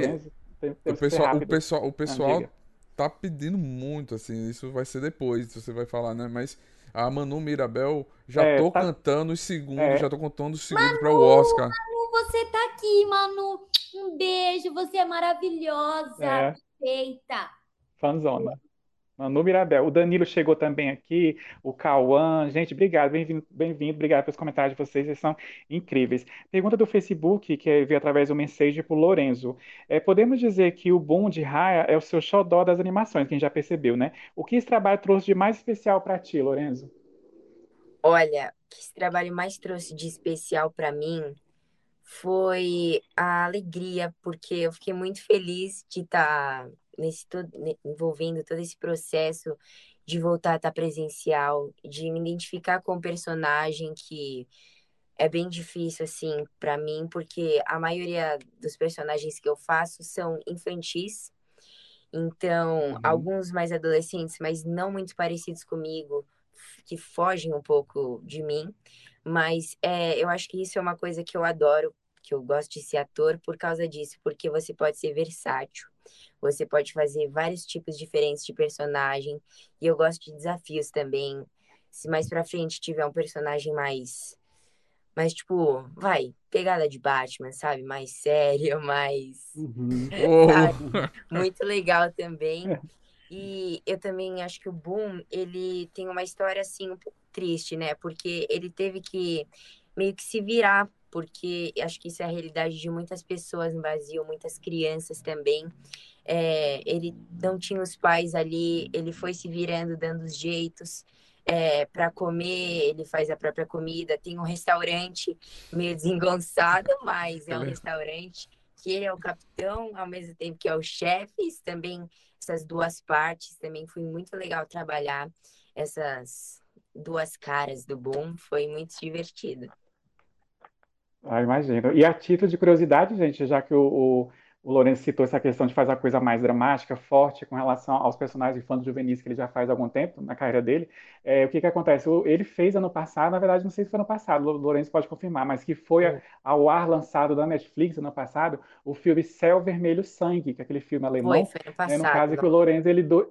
Tem- o pessoal, o pessoal, o Ah, pessoal tá pedindo muito, assim. Isso vai ser depois, você vai falar, né? Mas a Manu Mirabel, já É, tô tá- cantando os segundos, É. já tô contando os segundos para o Oscar. Manu, você tá aqui, Manu. Um beijo, você é maravilhosa, É, perfeita. fanzona. Manu Mirabel. O Danilo chegou também aqui, o Cauã. Gente, obrigado, bem-vindo, bem-vindo, obrigado pelos comentários de vocês, eles são incríveis. Pergunta do Facebook, que veio através do mensagem para o Lorenzo. É, podemos dizer que o boom de Raya é o seu xodó das animações, quem já percebeu, né? O que esse trabalho trouxe de mais especial para ti, Lorenzo? Olha, o que esse trabalho mais trouxe de especial para mim foi a alegria, porque eu fiquei muito feliz de estar tá nesse todo, envolvendo todo esse processo de voltar a estar presencial, de me identificar com o personagem que é bem difícil assim para mim, porque a maioria dos personagens que eu faço são infantis. Então, uhum. alguns mais adolescentes, mas não muito parecidos comigo, que fogem um pouco de mim. Mas é, eu acho que isso é uma coisa que eu adoro, que eu gosto de ser ator por causa disso, porque você pode ser versátil, você pode fazer vários tipos diferentes de personagem, e eu gosto de desafios também. Se mais pra frente tiver um personagem mais. Mais, tipo, vai, pegada de Batman, sabe? Mais sério, mais. Uhum. Muito legal também. E eu também acho que o Boom, ele tem uma história, assim, um pouco triste, né? Porque ele teve que meio que se virar porque acho que isso é a realidade de muitas pessoas no Brasil, muitas crianças também. É, ele não tinha os pais ali, ele foi se virando, dando os jeitos é, para comer, ele faz a própria comida. Tem um restaurante meio desengonçado, mas é um restaurante que ele é o capitão, ao mesmo tempo que é o chefe. Também essas duas partes também foi muito legal trabalhar essas duas caras do Boom, foi muito divertido. Ah, imagino. E a título de curiosidade, gente, já que o, o, o Lourenço citou essa questão de fazer a coisa mais dramática, forte, com relação aos personagens infantos juvenis que ele já faz há algum tempo na carreira dele, é, o que que acontece? Ele fez ano passado, na verdade, não sei se foi ano passado, o Lourenço pode confirmar, mas que foi é. ao ar lançado da Netflix ano passado, o filme Céu Vermelho Sangue, que é aquele filme alemão. Foi, foi ano passado. É, no caso que o Lourenço, ele, do,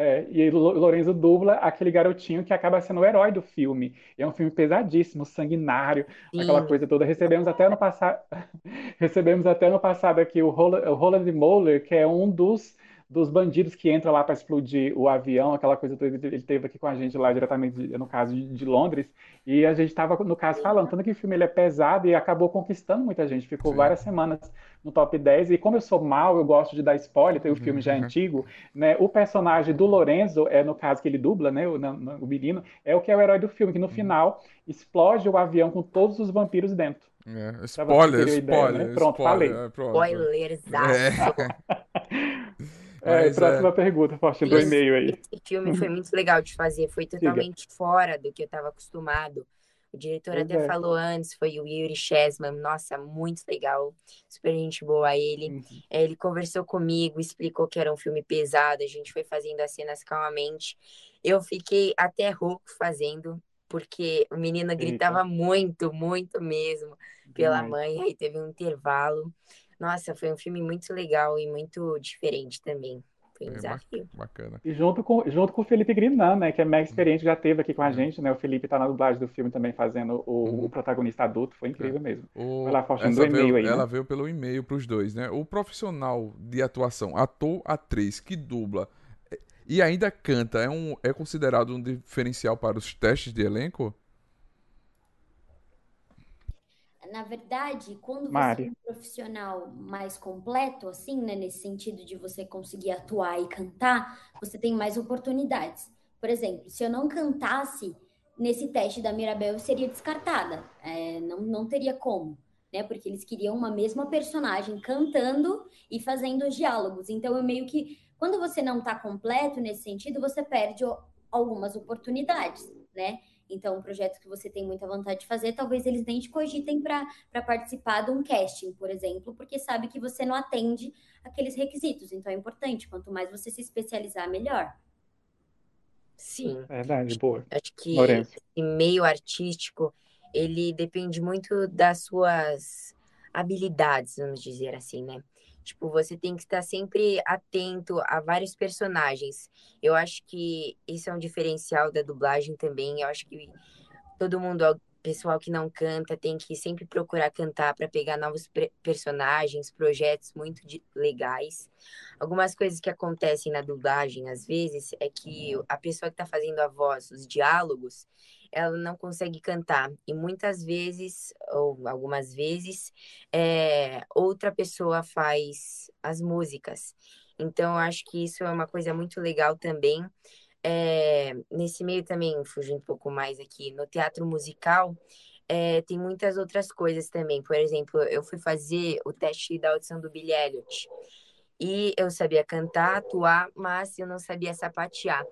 é, e o Lorenzo dubla aquele garotinho que acaba sendo o herói do filme. É um filme pesadíssimo, sanguinário, Sim. aquela coisa toda. Recebemos até no passado, recebemos até no passado aqui o Roland Moller, que é um dos dos bandidos que entram lá para explodir o avião, aquela coisa toda. Ele esteve aqui com a gente lá diretamente, no caso de, de Londres, e a gente estava, no caso, falando tanto que o filme ele é pesado e acabou conquistando muita gente. Ficou Sim. várias semanas no top 10. E como eu sou mal, eu gosto de dar spoiler, tem o filme já é antigo, né? O personagem do Lorenzo, é no caso que ele dubla, né? O, o menino, é o que é o herói do filme, que no uhum. final explode o avião com todos os vampiros dentro. É, spoiler, spoiler, ideia, né? Pronto, spoiler, falei. É, pronto. É. É, próxima é... pergunta, Faustino, do e-mail aí. Esse filme foi muito legal de fazer, foi totalmente Diga. fora do que eu estava acostumado. O diretor pois até é. falou antes, foi o Yuri Chesman, nossa, muito legal, super gente boa ele. Uhum. É, ele conversou comigo, explicou que era um filme pesado, a gente foi fazendo as cenas calmamente. Eu fiquei até rouco fazendo, porque o menino gritava Eita. muito, muito mesmo pela mãe, aí teve um intervalo. Nossa, foi um filme muito legal e muito diferente também. Foi um é, desafio. Bacana. E junto com, junto com o Felipe Grinan, né, que é mega experiente, já teve aqui com a uhum. gente, né? O Felipe tá na dublagem do filme também fazendo o, uhum. o protagonista adulto, foi incrível é. mesmo. O... Vai lá, Faustino, do e-mail aí. Ela né? veio pelo e-mail pros dois, né? O profissional de atuação, ator, atriz, que dubla e ainda canta, é, um, é considerado um diferencial para os testes de elenco? Na verdade, quando Mari. você é um profissional mais completo, assim, né, nesse sentido de você conseguir atuar e cantar, você tem mais oportunidades. Por exemplo, se eu não cantasse nesse teste da Mirabel, eu seria descartada. É, não, não teria como, né? Porque eles queriam uma mesma personagem cantando e fazendo os diálogos. Então, eu meio que, quando você não está completo nesse sentido, você perde algumas oportunidades, né? Então, um projeto que você tem muita vontade de fazer, talvez eles nem te cogitem para participar de um casting, por exemplo, porque sabe que você não atende aqueles requisitos. Então, é importante. Quanto mais você se especializar, melhor. Sim. É verdade, boa. Acho que esse meio artístico, ele depende muito das suas habilidades, vamos dizer assim, né? Tipo, você tem que estar sempre atento a vários personagens. Eu acho que isso é um diferencial da dublagem também. Eu acho que todo mundo, pessoal que não canta, tem que sempre procurar cantar para pegar novos personagens, projetos muito legais. Algumas coisas que acontecem na dublagem, às vezes, é que a pessoa que está fazendo a voz, os diálogos, ela não consegue cantar. E muitas vezes, ou algumas vezes, é, outra pessoa faz as músicas. Então, acho que isso é uma coisa muito legal também. É, nesse meio também, fugindo um pouco mais aqui, no teatro musical, é, tem muitas outras coisas também. Por exemplo, eu fui fazer o teste da audição do Billy Elliot. E eu sabia cantar, atuar, mas eu não sabia sapatear.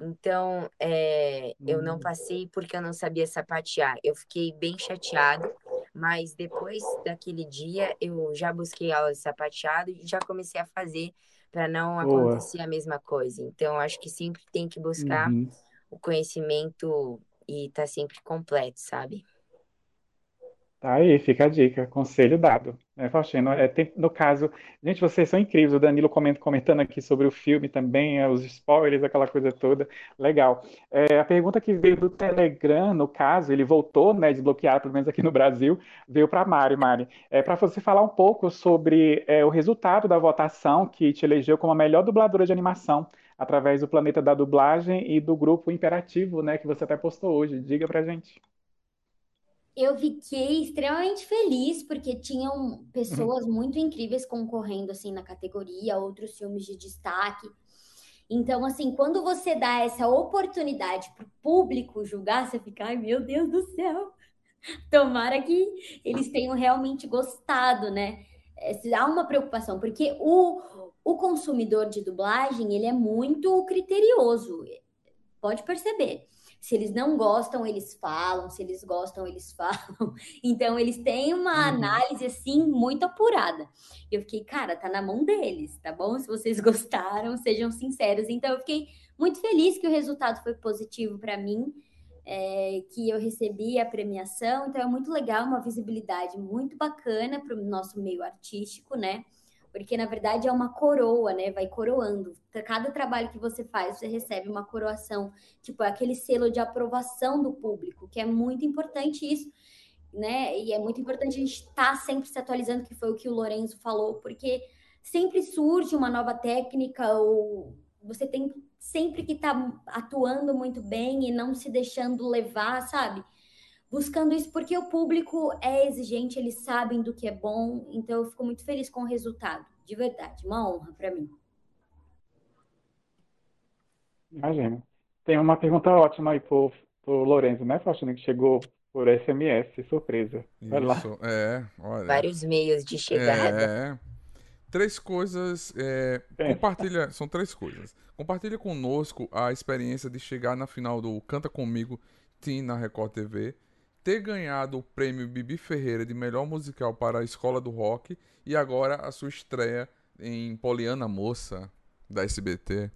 Então, é, eu não hum. passei porque eu não sabia sapatear. Eu fiquei bem chateada, mas depois daquele dia eu já busquei aula de sapateado e já comecei a fazer para não Boa. acontecer a mesma coisa. Então, acho que sempre tem que buscar uhum. o conhecimento e estar tá sempre completo, sabe? Tá aí, fica a dica, conselho dado, né, Faustino? É, tem, no caso, gente, vocês são incríveis, o Danilo comenta, comentando aqui sobre o filme também, é, os spoilers, aquela coisa toda, legal. É, a pergunta que veio do Telegram, no caso, ele voltou, né, desbloqueado, pelo menos aqui no Brasil, veio para Mari, Mari, é, para você falar um pouco sobre é, o resultado da votação que te elegeu como a melhor dubladora de animação, através do Planeta da Dublagem e do grupo Imperativo, né, que você até postou hoje, diga pra gente eu fiquei extremamente feliz porque tinham pessoas uhum. muito incríveis concorrendo assim na categoria, outros filmes de destaque. Então, assim, quando você dá essa oportunidade para o público julgar, você fica, ai meu Deus do céu, tomara que eles tenham realmente gostado, né? É, há uma preocupação, porque o, o consumidor de dublagem, ele é muito criterioso, pode perceber. Se eles não gostam, eles falam, se eles gostam, eles falam. Então, eles têm uma uhum. análise assim muito apurada. Eu fiquei, cara, tá na mão deles, tá bom? Se vocês gostaram, sejam sinceros. Então, eu fiquei muito feliz que o resultado foi positivo para mim. É, que eu recebi a premiação, então é muito legal, uma visibilidade muito bacana para o nosso meio artístico, né? Porque na verdade é uma coroa, né? Vai coroando. Cada trabalho que você faz, você recebe uma coroação, tipo, é aquele selo de aprovação do público, que é muito importante isso, né? E é muito importante a gente estar tá sempre se atualizando, que foi o que o Lorenzo falou, porque sempre surge uma nova técnica ou você tem sempre que estar tá atuando muito bem e não se deixando levar, sabe? Buscando isso porque o público é exigente, eles sabem do que é bom, então eu fico muito feliz com o resultado, de verdade, uma honra para mim. Imagina. Tem uma pergunta ótima aí pro, pro Lorenzo, né, Faustino, que chegou por SMS, surpresa. Vai Isso, lá. é, olha. Vários meios de chegada. É. Três coisas. É, compartilha. São três coisas. Compartilha conosco a experiência de chegar na final do Canta Comigo Team na Record TV ter ganhado o prêmio Bibi Ferreira de melhor musical para a Escola do Rock e agora a sua estreia em Poliana Moça da SBT.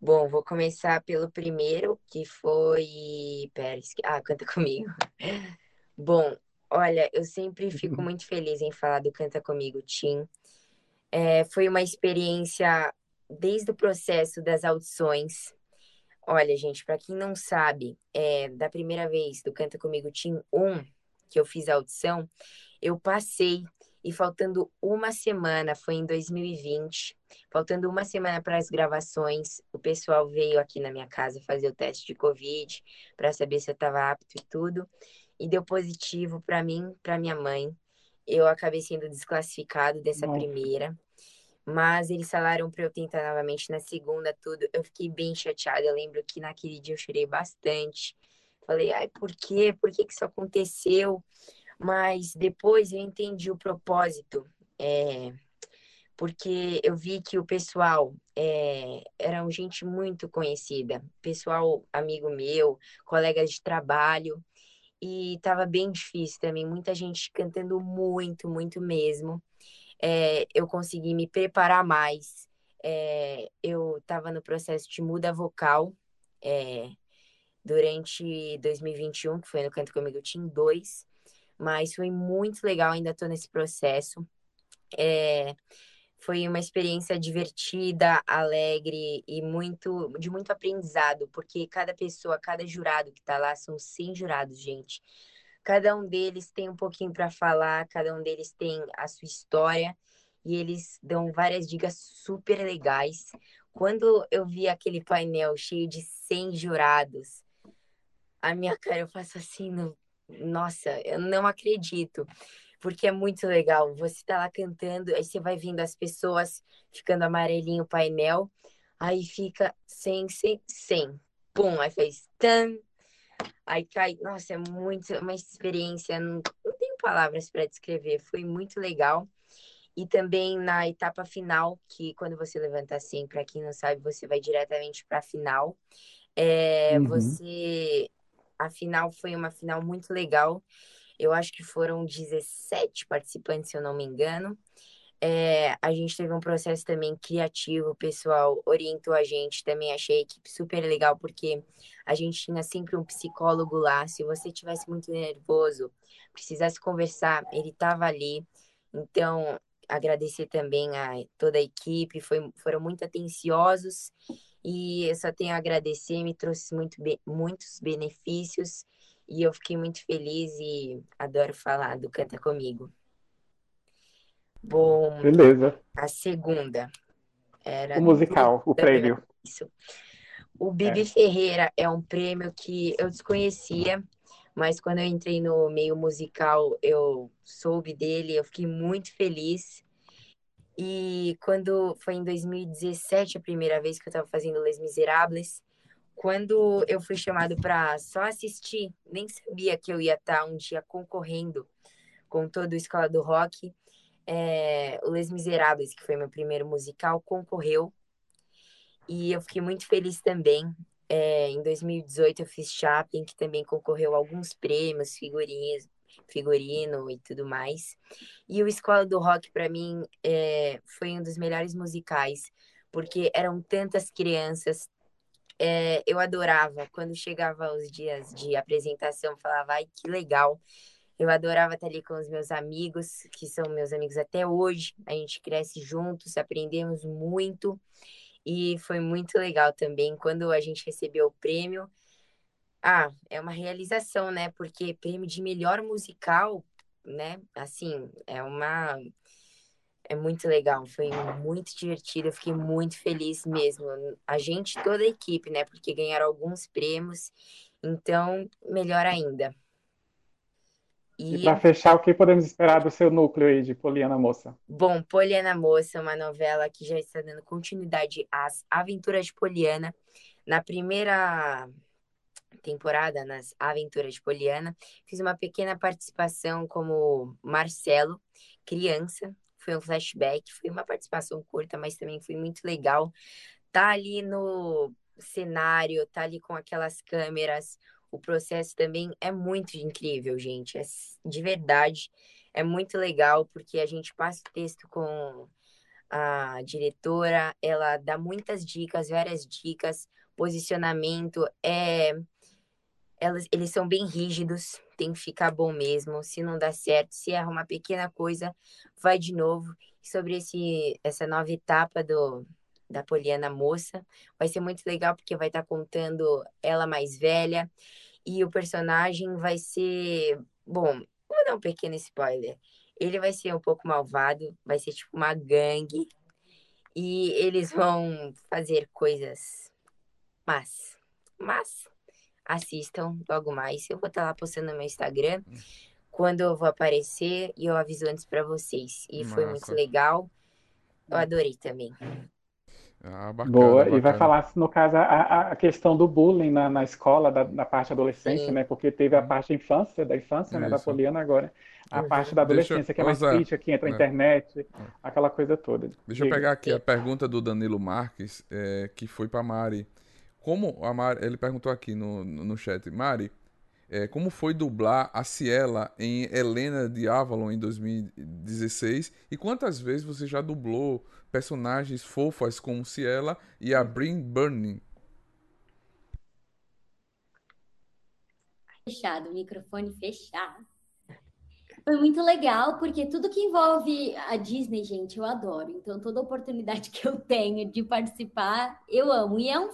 Bom, vou começar pelo primeiro, que foi. Pera, ah, canta comigo. Bom, olha, eu sempre fico muito feliz em falar do Canta Comigo, Tim. É, foi uma experiência desde o processo das audições, Olha, gente, para quem não sabe, é, da primeira vez do Canta Comigo Team 1, que eu fiz a audição, eu passei e faltando uma semana, foi em 2020, faltando uma semana para as gravações, o pessoal veio aqui na minha casa fazer o teste de Covid para saber se eu estava apto e tudo, e deu positivo para mim, para minha mãe. Eu acabei sendo desclassificado dessa Nossa. primeira. Mas eles falaram para eu tentar novamente na segunda, tudo. Eu fiquei bem chateada. Eu lembro que naquele dia eu chorei bastante. Falei, ai, por quê? Por que, que isso aconteceu? Mas depois eu entendi o propósito. É, porque eu vi que o pessoal é, era gente muito conhecida, pessoal amigo meu, colegas de trabalho, e estava bem difícil também, muita gente cantando muito, muito mesmo é, eu consegui me preparar mais. É, eu estava no processo de muda vocal é, durante 2021, que foi no Canto Comigo Team 2, mas foi muito legal, ainda estou nesse processo. Foi uma experiência divertida, alegre e muito de muito aprendizado, porque cada pessoa, cada jurado que está lá, são 100 jurados, gente. Cada um deles tem um pouquinho para falar, cada um deles tem a sua história e eles dão várias dicas super legais. Quando eu vi aquele painel cheio de 100 jurados, a minha cara eu faço assim, no... nossa, eu não acredito. Porque é muito legal. Você tá lá cantando, aí você vai vendo as pessoas ficando amarelinho o painel. Aí fica sem, sem, sem. Pum, aí fez tan. Aí cai. Nossa, é muito uma experiência. Não, não tenho palavras para descrever. Foi muito legal. E também na etapa final, que quando você levanta assim, para quem não sabe, você vai diretamente para a final. É, uhum. Você. A final foi uma final muito legal. Eu acho que foram 17 participantes, se eu não me engano. É, a gente teve um processo também criativo, o pessoal orientou a gente, também achei a equipe super legal, porque a gente tinha sempre um psicólogo lá. Se você tivesse muito nervoso, precisasse conversar, ele estava ali. Então, agradecer também a toda a equipe, foi, foram muito atenciosos e eu só tenho a agradecer, me trouxe muito, muitos benefícios e eu fiquei muito feliz e adoro falar do Canta Comigo. Bom, Beleza. A segunda era. O musical, o prêmio. Isso. O Bibi é. Ferreira é um prêmio que eu desconhecia, mas quando eu entrei no meio musical, eu soube dele, eu fiquei muito feliz. E quando foi em 2017 a primeira vez que eu estava fazendo Les Miserables, quando eu fui chamado para só assistir, nem sabia que eu ia estar tá um dia concorrendo com todo o Escola do Rock é, o Les Miserables, que foi meu primeiro musical, concorreu. E eu fiquei muito feliz também. É, em 2018 eu fiz Chaplin, que também concorreu a alguns prêmios, figurinhas, figurino e tudo mais. E o Escola do Rock, para mim, é, foi um dos melhores musicais, porque eram tantas crianças. É, eu adorava quando chegava os dias de apresentação, falava, ai, que legal. Eu adorava estar ali com os meus amigos, que são meus amigos até hoje. A gente cresce juntos, aprendemos muito. E foi muito legal também quando a gente recebeu o prêmio. Ah, é uma realização, né? Porque prêmio de melhor musical, né? Assim, é uma é muito legal, foi muito divertido, eu fiquei muito feliz mesmo. A gente, toda a equipe, né? Porque ganharam alguns prêmios, então melhor ainda. E, e para fechar, o que podemos esperar do seu núcleo aí de Poliana Moça? Bom, Poliana Moça é uma novela que já está dando continuidade às aventuras de Poliana. Na primeira temporada, nas Aventuras de Poliana, fiz uma pequena participação como Marcelo, criança. Foi um flashback, foi uma participação curta, mas também foi muito legal. Tá ali no cenário, tá ali com aquelas câmeras, o processo também é muito incrível, gente. É, de verdade, é muito legal, porque a gente passa o texto com a diretora, ela dá muitas dicas, várias dicas, posicionamento, é... Elas, eles são bem rígidos, tem que ficar bom mesmo. Se não dá certo, se erra uma pequena coisa, vai de novo. Sobre esse, essa nova etapa do, da Poliana Moça. Vai ser muito legal porque vai estar tá contando ela mais velha e o personagem vai ser, bom, vou dar um pequeno spoiler. Ele vai ser um pouco malvado, vai ser tipo uma gangue e eles vão fazer coisas mas mas assistam logo mais. Eu vou estar tá lá postando no meu Instagram quando eu vou aparecer e eu aviso antes para vocês. E Massa. foi muito legal. Eu adorei também. Ah, bacana, Boa, bacana. e vai falar, no caso, a, a questão do bullying na, na escola, da, na parte adolescência, Sim. né? Porque teve a uhum. parte infância, da infância, né? Da Poliana agora. A uhum. parte da adolescência, que é mais crítica, que entra na é. internet, é. aquela coisa toda. Deixa eu pegar aqui a pergunta do Danilo Marques, é, que foi para Mari. Como a Mari, ele perguntou aqui no, no chat, Mari, é, como foi dublar a Ciela em Helena de Avalon em 2016? E quantas vezes você já dublou personagens fofas como Ciela e a Brin Burning? Fechado, microfone fechado. Foi muito legal, porque tudo que envolve a Disney, gente, eu adoro. Então, toda oportunidade que eu tenho de participar, eu amo. E é um,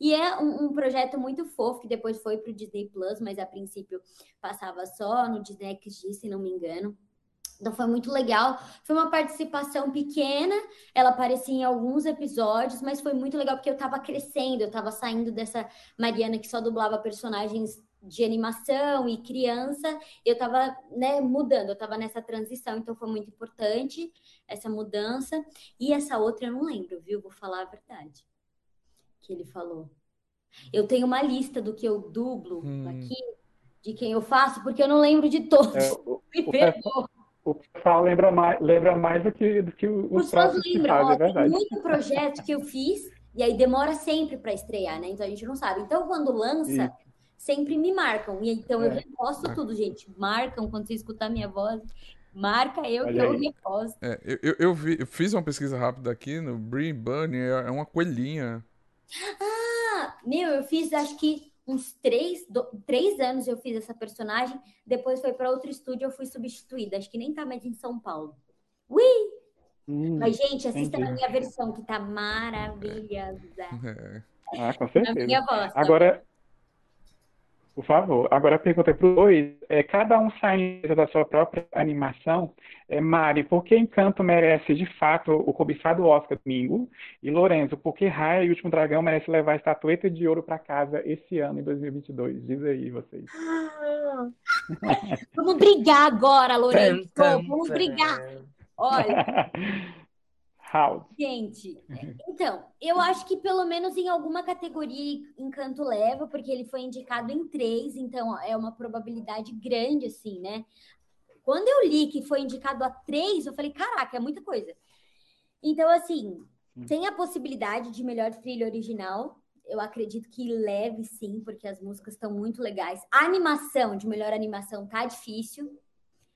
e é um, um projeto muito fofo, que depois foi para o Disney Plus, mas a princípio passava só no Disney XD, se não me engano. Então foi muito legal. Foi uma participação pequena, ela aparecia em alguns episódios, mas foi muito legal porque eu estava crescendo, eu estava saindo dessa Mariana que só dublava personagens de animação e criança, eu estava né, mudando, eu estava nessa transição, então foi muito importante essa mudança. E essa outra eu não lembro, viu? Vou falar a verdade. que ele falou. Eu tenho uma lista do que eu dublo Hum. aqui, de quem eu faço, porque eu não lembro de todos. É, o, Me o perdoa. o pessoal lembra mais, lembra mais do que, do que os Os fãs lembram, fazem, ó, é verdade. muito projeto que eu fiz e aí demora sempre para estrear, né? Então a gente não sabe. Então quando lança, sempre me marcam. E então eu É. reposto tudo, gente. Marcam quando você escutar minha voz, marca eu que Olha eu aí. reposto. É, eu, eu, eu vi, eu fiz uma pesquisa rápida aqui no Brie Bunny, é é uma coelhinha. Ah, meu, eu fiz acho que uns três, do- três anos eu fiz essa personagem. Depois foi para outro estúdio, eu fui substituída. Acho que nem tá mais em São Paulo. Ui! Hum, Mas, gente, assista entendi. na minha versão, que tá maravilhosa. É. ah, com certeza. minha voz. Agora, por favor, agora a pergunta para os dois. É, cada um sai da sua própria animação. É, Mari, por que Encanto merece de fato o cobiçado Oscar domingo? E Lorenzo, por que Raya e o Último Dragão merece levar a estatueta de ouro para casa esse ano, em 2022? Diz aí, vocês. Vamos brigar agora, pam, Vamos brigar. Olha, House. gente. Então, eu acho que pelo menos em alguma categoria Encanto leva, porque ele foi indicado em três, então é uma probabilidade grande, assim, né? Quando eu li que foi indicado a três, eu falei, caraca, é muita coisa. Então, assim, tem a possibilidade de melhor trilha original. Eu acredito que leve sim, porque as músicas estão muito legais. A animação de melhor animação tá difícil.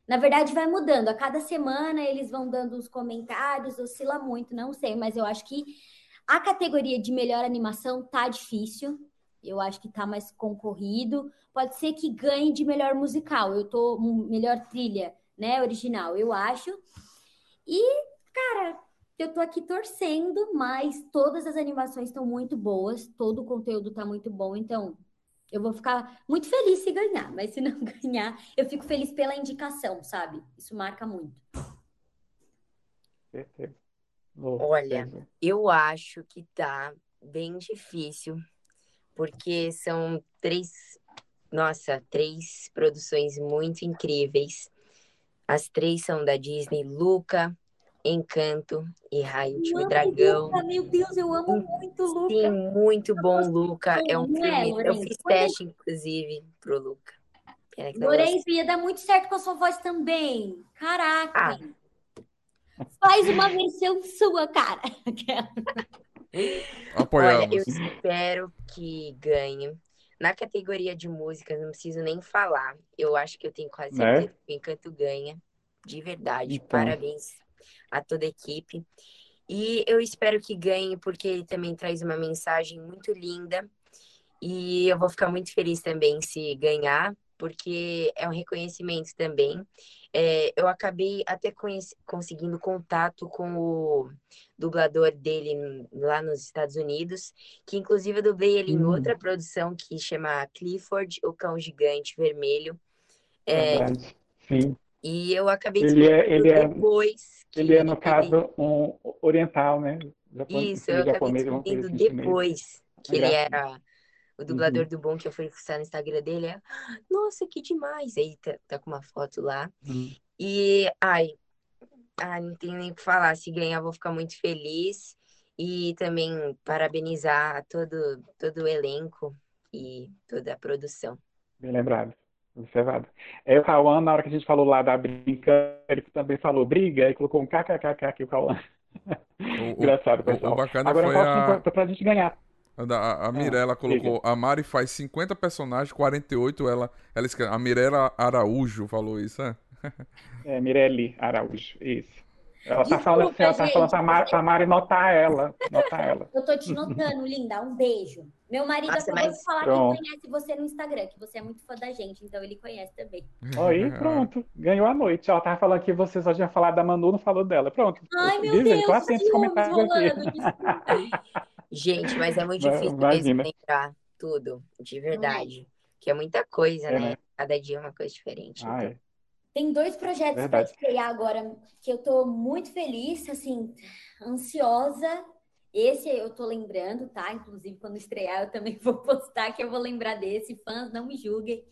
Na verdade, vai mudando. A cada semana eles vão dando os comentários, oscila muito, não sei, mas eu acho que a categoria de melhor animação tá difícil. Eu acho que tá mais concorrido. Pode ser que ganhe de melhor musical. Eu tô melhor trilha, né, original, eu acho. E, cara, eu tô aqui torcendo, mas todas as animações estão muito boas, todo o conteúdo tá muito bom, então eu vou ficar muito feliz se ganhar, mas se não ganhar, eu fico feliz pela indicação, sabe? Isso marca muito. Olha. Eu acho que tá bem difícil, porque são três, nossa, três produções muito incríveis. As três são da Disney, Luca, Encanto e Raio Eu de amo Dragão. Luca, meu Deus, eu amo muito Luca. Sim, muito bom, Luca. É um Não é, filme. Eu Lourenço? fiz teste, inclusive, pro Luca. Lourenço ia dar muito certo com a sua voz também. Caraca. Ah. Faz uma versão sua, cara. Olha, Apoiamos. eu espero que ganhe. Na categoria de músicas, não preciso nem falar. Eu acho que eu tenho quase Né? certeza que o Encanto ganha. De verdade. Então. Parabéns a toda a equipe. E eu espero que ganhe, porque ele também traz uma mensagem muito linda. E eu vou ficar muito feliz também se ganhar, porque é um reconhecimento também. É, eu acabei até conseguindo contato com o dublador dele lá nos Estados Unidos, que inclusive eu dublei ele em Hum. outra produção que chama Clifford, o Cão Gigante Vermelho. É. Sim. E eu acabei Ele é, ele é, depois. que ele é, no caso, um oriental, né? Japon- Isso, eu acabei descobrindo assim, depois que ele era o dublador do Bom, que eu fui fuçar no Instagram dele. é, Nossa, que demais! Aí tá, tá com uma foto lá. Hum. E, ai, ai, não tenho nem o que falar. Se ganhar, vou ficar muito feliz. E também parabenizar todo, todo o elenco e toda a produção. Bem lembrado, observado. É o Cauã, na hora que a gente falou lá da brinca, ele também falou briga e colocou um kkkk aqui, o Cauã. Engraçado, pessoal. o bacana Agora foi a- que pra gente ganhar. A, a, a Mirella colocou. A Mari faz 50 personagens, 48 ela. ela escreve, a Mirella Araújo falou isso, é? É, Mirelle Araújo, isso. Ela tá Desculpa, falando assim, ela tá gente. falando pra Mari, pra Mari notar ela, notar ela. Eu tô te notando, linda. Um beijo. Meu marido Nossa, acabou mas- de falar Pronto. que conhece você no Instagram, que você é muito fã da gente, então ele conhece também. Aí, pronto, ganhou a noite. Ela tava falando que você só tinha falado da Manu, não falou dela. Pronto. Ai, meu Diz aí, Deus, ciúmes comentários rolando. Gente, mas é muito difícil imagina. mesmo lembrar tudo, de verdade. Que é muita coisa, É, né? né? Cada dia é uma coisa diferente. Ah, então. é. Tem dois projetos para estrear agora que eu tô muito feliz, assim, ansiosa. Esse eu tô lembrando, tá? Inclusive, quando estrear, eu também vou postar que eu vou lembrar desse. Fãs, não me julguem.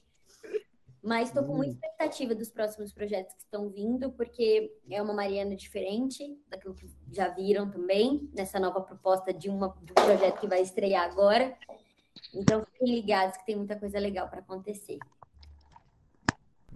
Mas estou com muita Hum. expectativa dos próximos projetos que estão vindo, porque é uma Mariana diferente daquilo que já viram também, nessa nova proposta de, uma, de um projeto que vai estrear agora. Então, fiquem ligados que tem muita coisa legal para acontecer.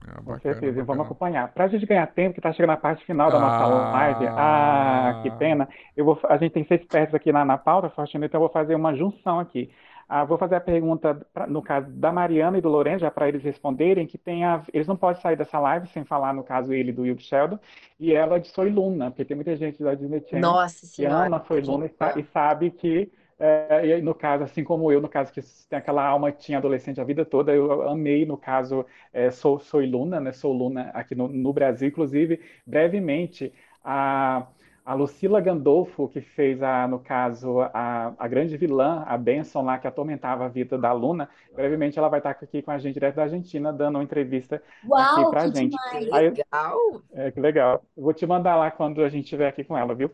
Ah, Com bacana, certeza, e vamos bacana. acompanhar. Para a gente ganhar tempo, que está chegando a parte final da nossa Ah. live. Ah, que pena. Eu vou, a gente tem seis peças aqui na, na pauta, Faustino, então eu vou fazer uma junção aqui. Ah, vou fazer a pergunta, pra- no caso da Mariana e do Lourenço, já para eles responderem, que tem a, eles não podem sair dessa live sem falar, no caso, ele do Will Sheldon, e ela de Soy Luna, porque tem muita gente da Disney Channel Nossa que senhora. ama Soy que Luna e, e sabe que, é, e no caso, assim como eu, no caso que tem aquela alma que tinha adolescente a vida toda, eu amei, no caso, é, Sou, Soy Luna, né? Sou Luna aqui no, no Brasil, inclusive, brevemente, a, a Lucila Gandolfo, que fez, a, no caso, a, a grande vilã, a Benson lá, que atormentava a vida da Luna, brevemente ela vai estar aqui com a gente, direto da Argentina, dando uma entrevista aqui Uau, pra que gente. demais! Aí, Legal. é, que legal. Vou te mandar lá quando a gente estiver aqui com ela, viu?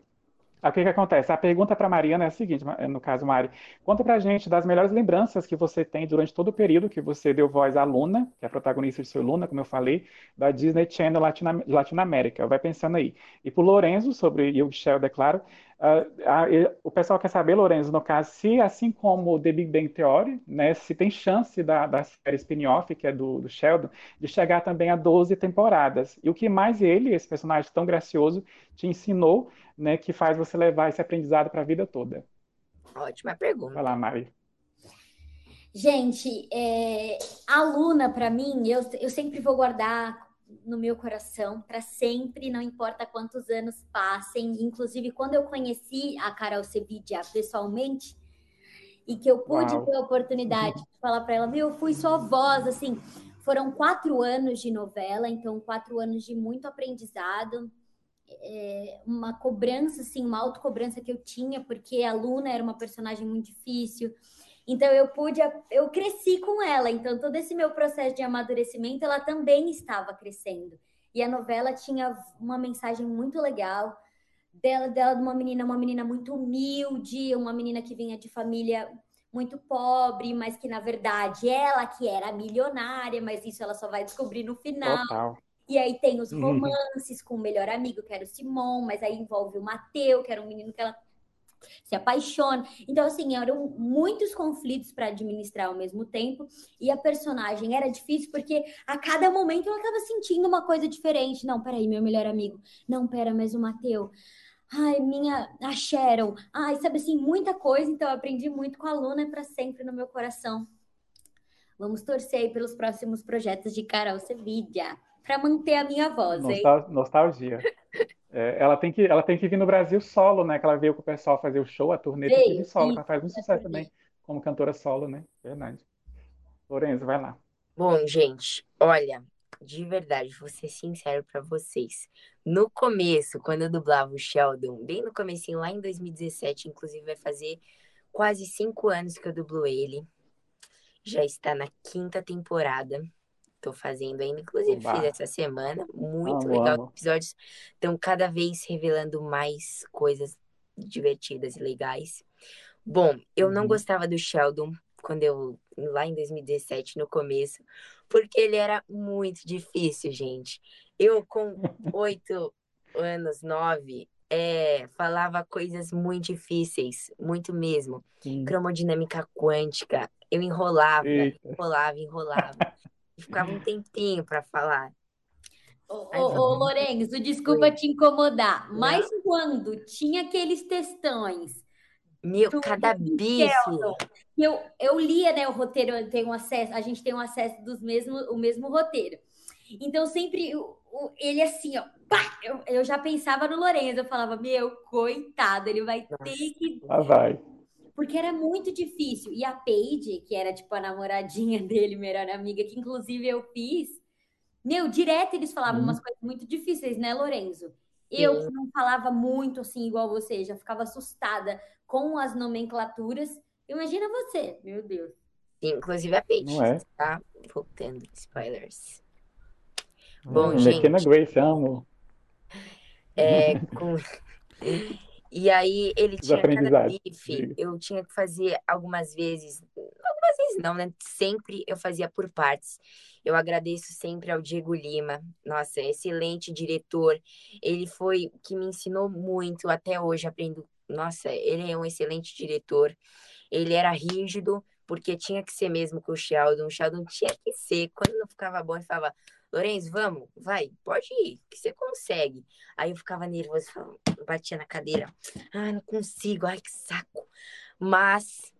O que que acontece? A pergunta para Mariana é a seguinte, no caso, Mari, conta pra gente das melhores lembranças que você tem durante todo o período que você deu voz à Luna, que é a protagonista de seu Luna, como eu falei, da Disney Channel Latina- Latinoamérica. Vai pensando aí. E pro Lorenzo, sobre Hugh Sheldon, e- o pessoal quer saber, Lorenzo, no caso, se assim como The Big Bang Theory, né, se tem chance da, da série spin-off, que é do, do Sheldon, de chegar também a 12 temporadas. E o que mais ele, esse personagem tão gracioso, te ensinou, né, que faz você levar esse aprendizado para a vida toda. Ótima pergunta. Vai lá, Mari. Gente, é, a Luna, para mim, eu, eu sempre vou guardar no meu coração para sempre, não importa quantos anos passem. Inclusive, quando eu conheci a Carol Sevilla pessoalmente, e que eu pude Uau. ter a oportunidade de falar para ela, meu, eu fui sua voz, assim, foram quatro anos de novela, então quatro anos de muito aprendizado, é, uma cobrança, assim, uma autocobrança que eu tinha, porque a Luna era uma personagem muito difícil, então eu pude, eu cresci com ela, então todo esse meu processo de amadurecimento, ela também estava crescendo. E a novela tinha uma mensagem muito legal dela, dela de uma menina, uma menina muito humilde, uma menina que vinha de família muito pobre, mas que na verdade ela que era milionária, mas isso ela só vai descobrir no final. Total. E aí tem os Uhum. romances com o melhor amigo, que era o Simon, mas aí envolve o Mateu, que era um menino que ela se apaixona. Então, assim, eram muitos conflitos para administrar ao mesmo tempo. E a personagem era difícil porque a cada momento ela estava sentindo uma coisa diferente. Não, peraí, meu melhor amigo. Não, pera, mas o Mateu. Ai, minha, a Cheryl. Ai, sabe assim, muita coisa. Então, eu aprendi muito com a Luna para sempre no meu coração. Vamos torcer aí pelos próximos projetos de Carol Sevilla para manter a minha voz, hein? Nostal- nostalgia. É, ela tem que, ela tem que vir no Brasil solo, né? Que ela veio com o pessoal fazer o show, a turnê tem que vir solo, que ela faz muito sucesso também, como cantora solo, né? Verdade. Lorenzo, vai lá. Bom, gente, olha, de verdade, vou ser sincero pra vocês. No começo, quando eu dublava o Sheldon, bem no comecinho, lá em 2017, inclusive vai fazer quase cinco anos que eu dublo ele. Já está na quinta temporada. Tô fazendo ainda, inclusive Oba. fiz essa semana. Muito Amo, legal. amo. Os episódios estão cada vez revelando mais coisas divertidas e legais. Bom, eu não Uhum. gostava do Sheldon quando eu lá em 2017 no começo, porque ele era muito difícil, gente. Eu com oito anos, nove, é, falava coisas muito difíceis, muito mesmo. Sim. Cromodinâmica quântica, eu enrolava, Eita. enrolava, enrolava. E ficava um tempinho para falar. Ô, Ai, ô, tá ô. Lorenzo, desculpa Oi. te incomodar, mas quando tinha aqueles textões Meu, do, cada bife. Eu, eu lia, né, o roteiro, eu tenho acesso, a gente tem um acesso dos mesmos, o mesmo roteiro. Então, sempre o- o- ele assim, ó, pá, eu, eu já pensava no Lorenzo, eu falava, meu, coitado, ele vai ter Nossa. que Lá vai. Porque era muito difícil. E a Paige, que era tipo a namoradinha dele, melhor amiga, que inclusive eu fiz, meu, direto eles falavam Hum. umas coisas muito difíceis, né, Lorenzo? Eu que não falava muito assim, igual você, já ficava assustada com as nomenclaturas. Imagina você, meu Deus. Inclusive a Paige, Não é? tá? Voltando, spoilers. Bom, Hum, gente. McKenna Grace, amo. É, com... E aí ele Os tinha cada bife, eu tinha que fazer algumas vezes, algumas vezes não, né? Sempre eu fazia por partes. Eu agradeço sempre ao Diego Lima, nossa, excelente diretor. Ele foi que me ensinou muito até hoje, aprendo. Nossa, ele é um excelente diretor. Ele era rígido, porque tinha que ser mesmo com o Sheldon. O Sheldon tinha que ser. Quando não ficava bom, ele falava: Lourenço, vamos, vai, pode ir, que você consegue. Aí eu ficava nervosa, batia na cadeira. Ai, não consigo, ai, que saco. Mas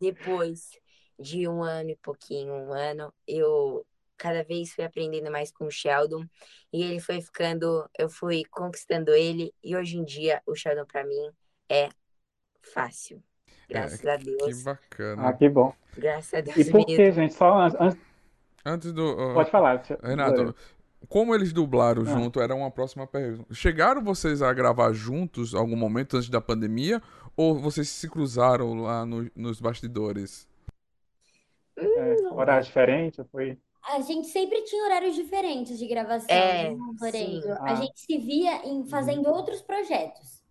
depois de um ano e pouquinho, um ano, eu cada vez fui aprendendo mais com o Sheldon e ele foi ficando, eu fui conquistando ele e hoje em dia o Sheldon para mim é fácil. Graças é, a Deus. Que bacana. Ah, que bom. Graças a Deus. E por que, gente? Só antes. Antes do. Uh, Pode falar. Renato, como eles dublaram ah. junto, era uma próxima pergunta. Chegaram vocês a gravar juntos algum momento antes da pandemia? Ou vocês se cruzaram lá no, nos bastidores? É, horário diferente? Foi. A gente sempre tinha horários diferentes de gravação, é, né, A ah. gente se via em fazendo uhum. outros projetos,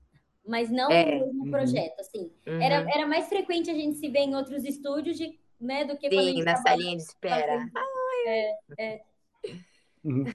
mas não é. no mesmo uhum. projeto, assim. Uhum. Era, era mais frequente a gente se ver em outros estúdios de, né, do que Sim, quando a gente na salinha de espera. É, é. Uhum.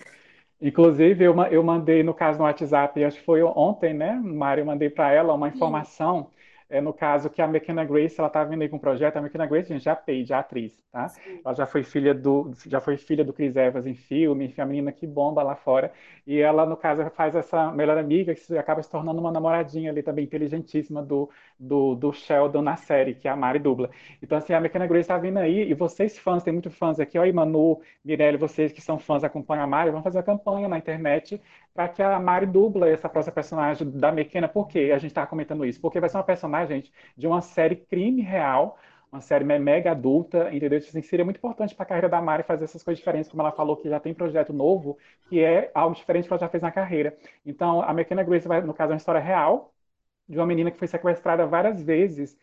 Inclusive, eu, eu mandei, no caso, no WhatsApp, acho que foi ontem, né, Mário, eu mandei para ela uma informação é, no caso que a McKenna Grace, ela tá vindo aí com um projeto, a McKenna Grace, gente, já paid, já atriz, tá? Sim. Ela já foi filha do, já foi filha do Chris Evans em filme, enfim, a menina que bomba lá fora, e ela, no caso, faz essa melhor amiga que acaba se tornando uma namoradinha ali também inteligentíssima do, do, do Sheldon na série, que é a Mari dubla. Então, assim, a McKenna Grace tá vindo aí, e vocês fãs, tem muitos fãs aqui, ó, Manu, Mirelle, vocês que são fãs, acompanham a Mari, vão fazer a campanha na internet para que a Mari dubla essa próxima personagem da McKenna. Por quê a gente está comentando isso? Porque vai ser uma personagem, gente, de uma série crime real, uma série mega adulta, entendeu? Isso assim, seria muito importante para a carreira da Mari fazer essas coisas diferentes, como ela falou que já tem projeto novo, que é algo diferente que ela já fez na carreira. Então, a McKenna Grace, vai, no caso, é uma história real de uma menina que foi sequestrada várias vezes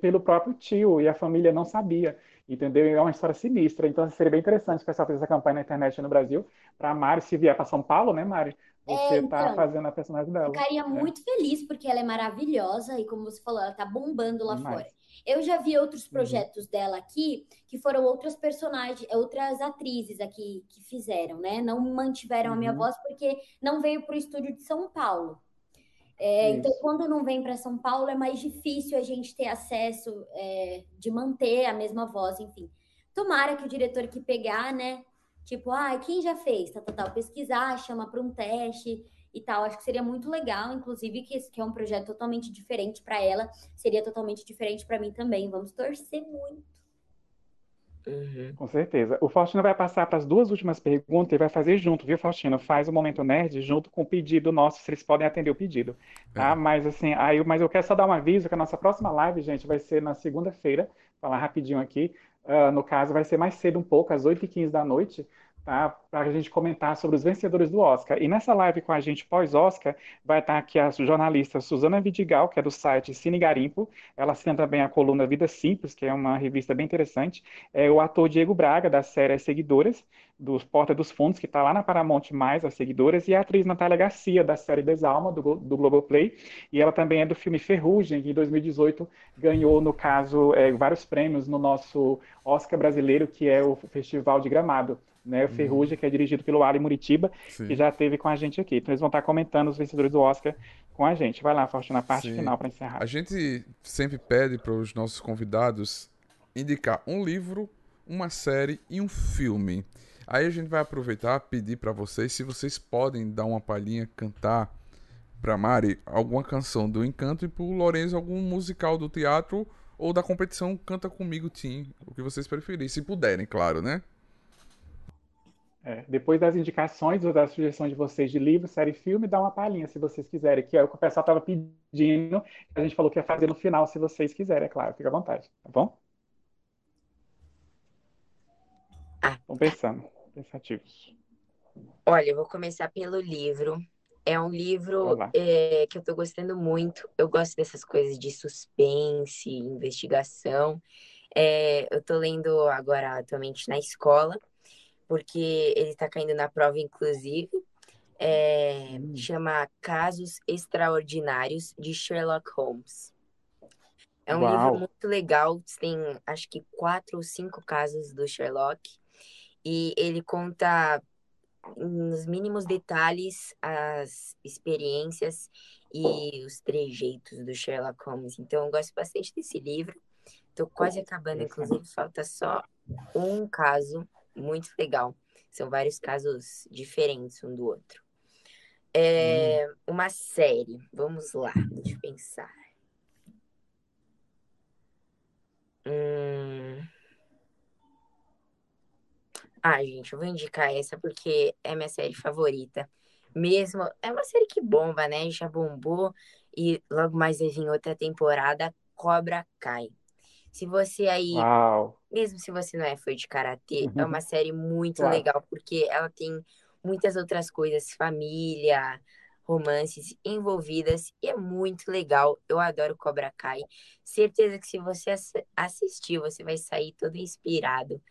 pelo próprio tio e a família não sabia entendeu? É uma história sinistra. Então seria bem interessante o pessoal fazer essa campanha na internet no Brasil para a Mari, se vier para São Paulo, né, Mari? Você é, então, tá fazendo a personagem dela. Ficaria é. muito feliz, porque ela é maravilhosa e, como você falou, ela tá bombando lá Demais. fora. Eu já vi outros uhum. projetos uhum. dela aqui, que foram outras personagens, outras atrizes aqui que fizeram, né? Não mantiveram uhum. a minha uhum. voz porque não veio para o estúdio de São Paulo. É, então, quando não vem para São Paulo, é mais difícil a gente ter acesso é, de manter a mesma voz, enfim. Tomara que o diretor que pegar, né, Tipo, ah, quem já fez? Tal, tal, tal. Pesquisar, chama para um teste e tal. Acho que seria muito legal, inclusive, que, que é um projeto totalmente diferente para ela, seria totalmente diferente para mim também. Vamos torcer muito. Uhum. Com certeza. O Faustino vai passar para as duas últimas perguntas e vai fazer junto, viu, Faustino? Faz o Momento Nerd junto com o pedido nosso, se eles podem atender o pedido. Tá? É. Mas assim, aí, mas eu quero só dar um aviso que a nossa próxima live, gente, vai ser na segunda-feira. Falar rapidinho aqui. Uh, no caso, vai ser mais cedo um pouco, às 8h15 da noite, tá? Para a gente comentar sobre os vencedores do Oscar. E nessa live com a gente pós-Oscar, vai estar aqui a jornalista Suzana Vidigal, que é do site Cine Garimpo. Ela assina também a coluna Vida Simples, que é uma revista bem interessante. É o ator Diego Braga, da série As Seguidoras, dos Porta dos Fundos, que está lá na Paramount+, mais As Seguidoras, e a atriz Natália Garcia, da série Desalma, do, do Globoplay. E ela também é do filme Ferrugem, que em 2018 ganhou, no caso, é, vários prêmios no nosso Oscar brasileiro, que é o Festival de Gramado né? O uhum. Ferrugem, que é dirigido pelo Ali Muritiba, Sim. que já esteve com a gente aqui. Então eles vão estar comentando os vencedores do Oscar com a gente. Vai lá, Faustino, na parte Sim. final para encerrar. A gente sempre pede para os nossos convidados indicar um livro, uma série e um filme. Aí a gente vai aproveitar pedir para vocês se vocês podem dar uma palhinha, cantar para Mari alguma canção do Encanto e para o Lourenço algum musical do teatro ou da competição Canta Comigo Tim, o que vocês preferirem, se puderem, claro, né? É, depois das indicações ou da sugestão de vocês de livro, série, filme, dá uma palhinha se vocês quiserem, que é o que o pessoal estava pedindo. A gente falou que ia fazer no final, se vocês quiserem, é claro, fica à vontade, tá bom? Ah. Estão pensando, pensativos. Olha, eu vou começar pelo livro. É um livro é, que eu estou gostando muito. Eu gosto dessas coisas de suspense, investigação. É, eu estou lendo agora atualmente na escola porque ele está caindo na prova, inclusive. É, hum. Chama Casos Extraordinários de Sherlock Holmes. É um Uau. livro muito legal, tem acho que quatro ou cinco casos do Sherlock, e ele conta nos mínimos detalhes as experiências e os trejeitos do Sherlock Holmes. Então, eu gosto bastante desse livro. Tô quase acabando, inclusive, falta só um caso muito legal. São vários casos diferentes um do outro. É uma série. Vamos lá, deixa eu pensar. Hum... Ah, gente, eu vou indicar essa porque é minha série favorita. Mesmo, é uma série que bomba, né? Já bombou e logo mais vai vir outra temporada, Cobra Kai. Se você aí, Uau. mesmo se você não é fã de karatê, é uma série muito Claro. legal porque ela tem muitas outras coisas, família, romances envolvidas e é muito legal. Eu adoro Cobra Kai. Certeza que se você ass- assistir, você vai sair todo inspirado,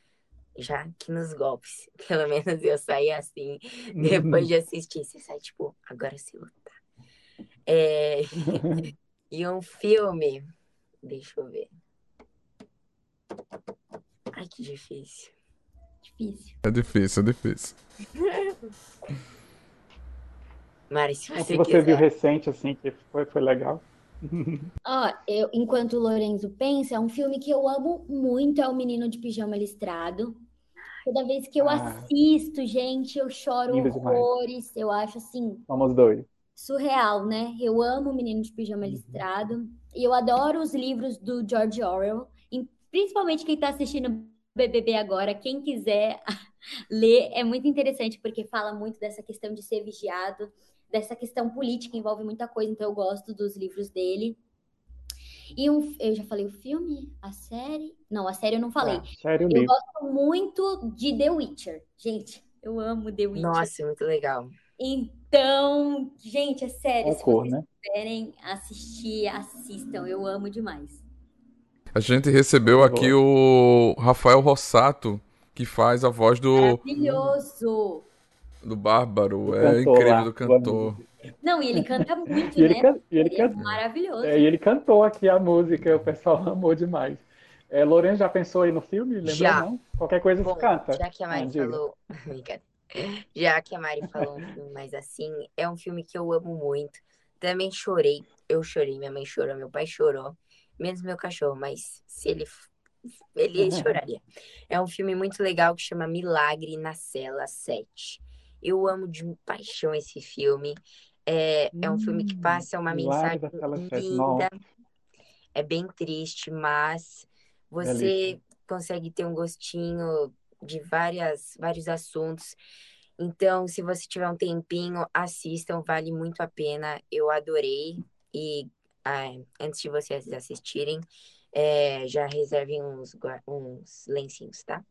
já que nos golpes. Pelo menos eu saí assim depois de assistir. Você sai tipo, agora se lutar. É... e um filme, deixa eu ver. Ai, que difícil. Difícil. É difícil, é difícil. Mari, se O você você viu quiser. recente, assim, que foi, foi legal? Ó, eu, enquanto o Lorenzo pensa, é um filme que eu amo muito, é o Menino de Pijama Listrado. Toda vez que eu Ah. assisto, gente, eu choro Lindo demais. horrores. Eu acho assim, Somos dois. surreal, né? Eu amo o Menino de Pijama Uhum. Listrado. E eu adoro os livros do George Orwell. E principalmente quem está assistindo BBB agora, quem quiser ler, é muito interessante, porque fala muito dessa questão de ser vigiado, dessa questão política, envolve muita coisa, então eu gosto dos livros dele. E um, eu já falei o filme? A série? Não, a série eu não falei. Ah, sério, Eu gosto muito de The Witcher. Gente, eu amo The Witcher. Nossa, muito legal. Então, gente, é sério, se Concor, vocês né? quiserem assistir, assistam. Eu amo demais. A gente recebeu aqui o Rafael Rossato, que faz a voz do, Maravilhoso! do Bárbaro. Do É cantor incrível lá, do do cantor. Não, e ele canta muito, E ele, né? can- e ele, Ele é can- maravilhoso. é, e ele cantou aqui a música, o pessoal amou demais. É, Lourenço já pensou aí no filme? Lembrou, Já. não? Qualquer coisa Bom, canta. já que a Mari Ah, falou. Já que a Mari falou um filme mais assim, é um filme que eu amo muito. Também chorei. Eu chorei, minha mãe chorou, meu pai chorou. Menos meu cachorro, mas se ele. Ele choraria. É um filme muito legal que chama Milagre na Cela 7. Eu amo de paixão esse filme. É, é um filme que Hum, passa uma mensagem da Cela 7, linda. É bem triste, mas você consegue ter um gostinho de várias, vários assuntos. Então, se você tiver um tempinho, assistam, vale muito a pena. Eu adorei. E ah, antes de vocês assistirem, é, já reservem uns, uns lencinhos, tá?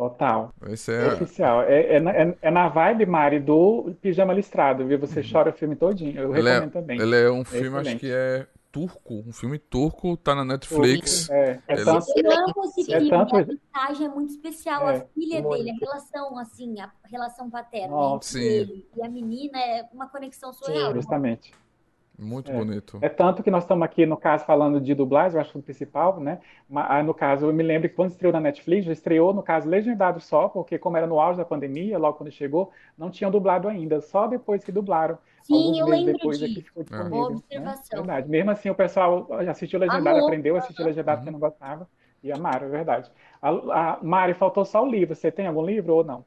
Total. Esse É é. oficial. É, é, na- é- é na vibe, Mari, do Pijama Listrado, viu? Você chora o filme todinho. Eu Ele é, recomendo também. ele é um filme, acho que é turco. Um filme turco, tá na Netflix. É, é Ele- tanto, Eu amo esse É filme, tanto- a mensagem é muito especial. A É, filha muito. dele, a relação, assim, a relação paterna Nossa. entre Sim. ele e a menina é uma conexão surreal. justamente. Muito É. bonito. É tanto que nós estamos aqui, no caso, falando de dublagem, eu acho que o principal, né? Mas, ah, no caso, eu me lembro que quando estreou na Netflix, já estreou, no caso, legendado só, porque como era no auge da pandemia, logo quando chegou, não tinham dublado ainda, só depois que dublaram. Sim, Alguns eu meses lembro depois é que disso. ficou Boa disponível. né? observação. Verdade. Mesmo assim, o pessoal assistiu legendado, Amor. aprendeu a assistir legendado porque não gostava, e amaram, é verdade. A, a Mari, faltou só o livro. Você tem algum livro ou não?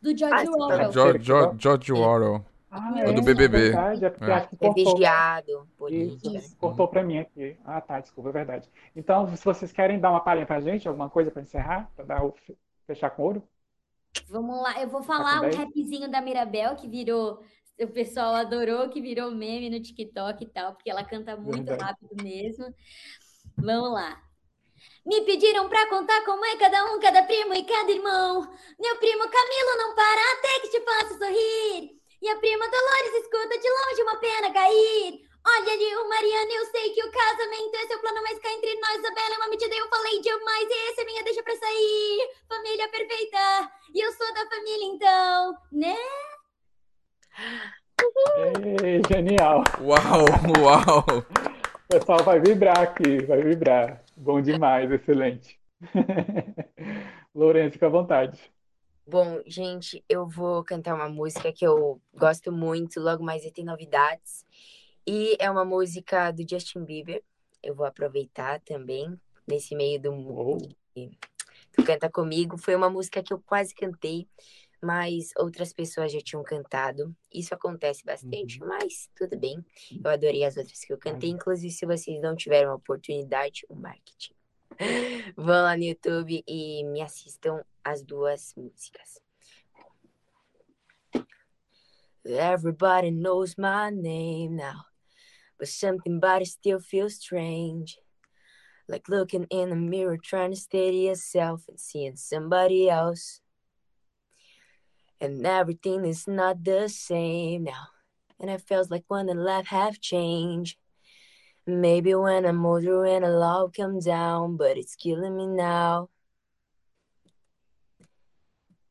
Do Ah, George Orwell. tá. George, George, George Orwell. Ah, É do BBB. verdade, é porque É. acho que É cortou. vigiado, política. Isso, cortou pra mim aqui. Ah, tá, desculpa, é verdade. Então, se vocês querem dar uma palhinha pra gente, alguma coisa pra encerrar, pra dar o fechar com ouro? Vamos lá, eu vou falar com um rapzinho da Mirabel, que virou, o pessoal adorou, que virou meme no TikTok e tal, porque ela canta muito Verdade. rápido mesmo. Vamos lá. Me pediram pra contar como é cada um, cada primo e cada irmão. Meu primo Camilo não para até que te faça sorrir. E a prima Dolores escuta de longe uma pena cair. Olha ali o Mariana, eu sei que o casamento é seu plano, mas cá entre nós, a Bela é uma mentira, eu falei demais e essa é minha deixa pra sair. Família perfeita, e eu sou da família então, né? Ê, genial. Uau, uau. O pessoal vai vibrar aqui, vai vibrar. Bom demais, excelente. Lourenço, fica à vontade. Bom, gente, eu vou cantar uma música que eu gosto muito, logo mais e tem novidades. E é uma música do Justin Bieber. Eu vou aproveitar também nesse meio do, Uou. do Canta Comigo. Foi uma música que eu quase cantei, mas outras pessoas já tinham cantado. Isso acontece bastante, mas tudo bem. Eu adorei as outras que eu cantei. Inclusive, se vocês não tiveram a oportunidade, o marketing. Vão lá no YouTube e me assistam as duas músicas. Everybody knows my name now, but something about it still feels strange. Like looking in the mirror, trying to steady yourself and seeing somebody else. And everything is not the same now. And it feels like one the life have changed. Maybe when I'm older and a love come down, but it's killing me now.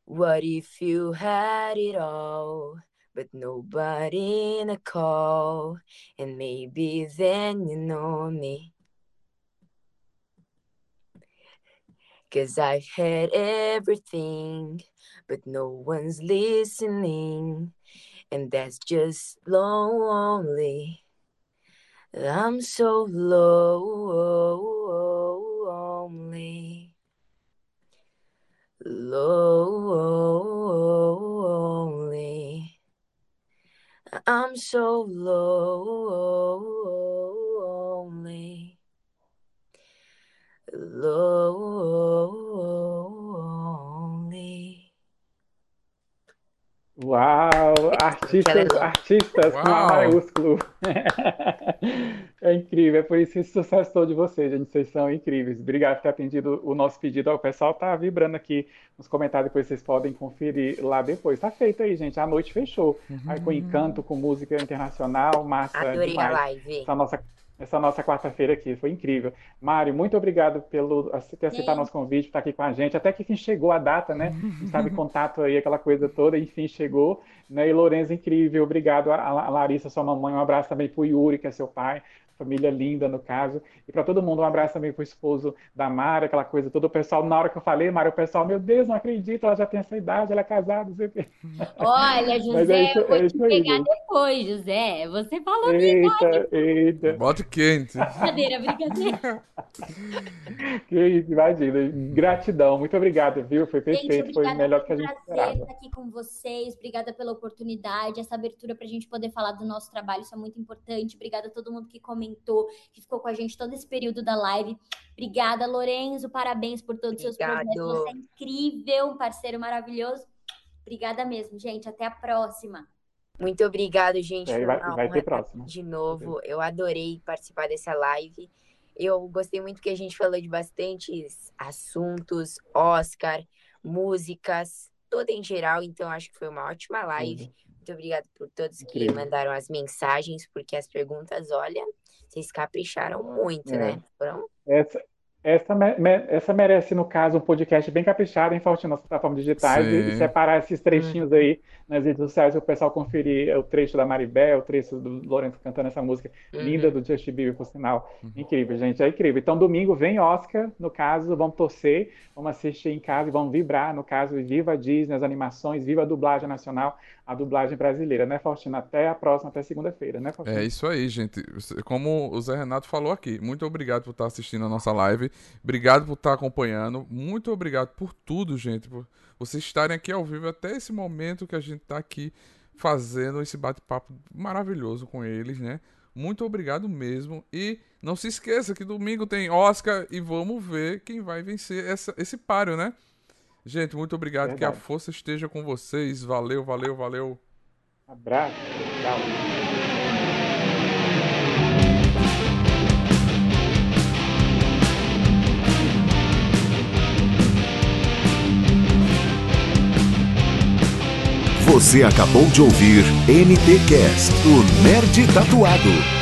What if you had it all, but nobody in a call? And maybe then you know me. Cause I've had everything, but no one's listening. And that's just long lonely. I'm so lonely. Lonely. I'm so lonely. Lonely. Uau! Artistas, artistas com A Uau. maiúsculo. É incrível, é por isso esse sucesso todo de vocês, gente. Vocês são incríveis. Obrigado por ter atendido o nosso pedido. O pessoal tá vibrando aqui nos comentários, depois vocês podem conferir lá depois. Tá feito aí, gente. A noite fechou. Aí com encanto, com música internacional, massa Adorei a demais. live. Essa nossa, essa nossa quarta-feira aqui foi incrível. Mário, muito obrigado pelo ace- ter aceitado nosso convite, por estar aqui com a gente. Até que enfim chegou a data, né? A gente Estava em contato aí, aquela coisa toda, enfim chegou. Né? E Lourenço, incrível. Obrigado a, a Larissa, sua mamãe. Um abraço também para o Yuri, que é seu pai. Família linda, no caso. E para todo mundo, um abraço também para o esposo da Mara, aquela coisa toda. O pessoal, na hora que eu falei, Mário, o pessoal, meu Deus, não acredito, ela já tem essa idade, ela é casada, não sei o quê. Olha, é José, isso, eu vou é te aí, pegar gente. depois, José. Você falou Eita, eita. Bote quente. brincadeira, brincadeira. Que isso, imagina. Gratidão, muito obrigado, viu? Foi Gente, perfeito, foi obrigada melhor que foi a um gente prazer esperava. estar aqui com vocês. Obrigada pela oportunidade, essa abertura para a gente poder falar do nosso trabalho. Isso é muito importante. Obrigada a todo mundo que comentou, que ficou com a gente todo esse período da live. Obrigada, Lorenzo. Parabéns por todos os seus projetos. Você é incrível, um parceiro maravilhoso. Obrigada mesmo, gente. Até a próxima. Muito obrigado, gente. É, vai, vai ter próximo. de novo. Eu adorei participar dessa live. Eu gostei muito que a gente falou de bastantes assuntos, Oscar, músicas, toda em geral. Então, acho que foi uma ótima live. Muito obrigada por todos que Incrível. mandaram as mensagens, porque as perguntas, olha, vocês capricharam muito, É. né? Foram Essa, essa, me- essa merece, no caso, um podcast bem caprichado, hein, Faustino, nas plataformas digitais, e, e separar esses trechinhos aí nas redes sociais, para o pessoal conferir o trecho da Maribel, o trecho do Lourenço cantando essa música linda do Justin Bieber, por sinal. Incrível, gente, é incrível. Então, domingo vem Oscar, no caso, vamos torcer, vamos assistir em casa e vamos vibrar, no caso, viva a Disney, as animações, viva a dublagem nacional, a dublagem brasileira, né, Faustino? Até a próxima, até segunda-feira, né, Faustino? É isso aí, gente. Como o Zé Renato falou aqui, muito obrigado por estar assistindo a nossa live. Obrigado por estar acompanhando. Muito obrigado por tudo, gente. Por vocês estarem aqui ao vivo até esse momento que a gente está aqui fazendo esse bate-papo maravilhoso com eles, né? Muito obrigado mesmo. E não se esqueça que domingo tem Oscar e vamos ver quem vai vencer essa, esse páreo, né? Gente, muito obrigado. Que a Verdade. força esteja com vocês. Valeu, valeu, valeu. Abraço, tchau. Você acabou de ouvir NTcast, o Nerd Tatuado.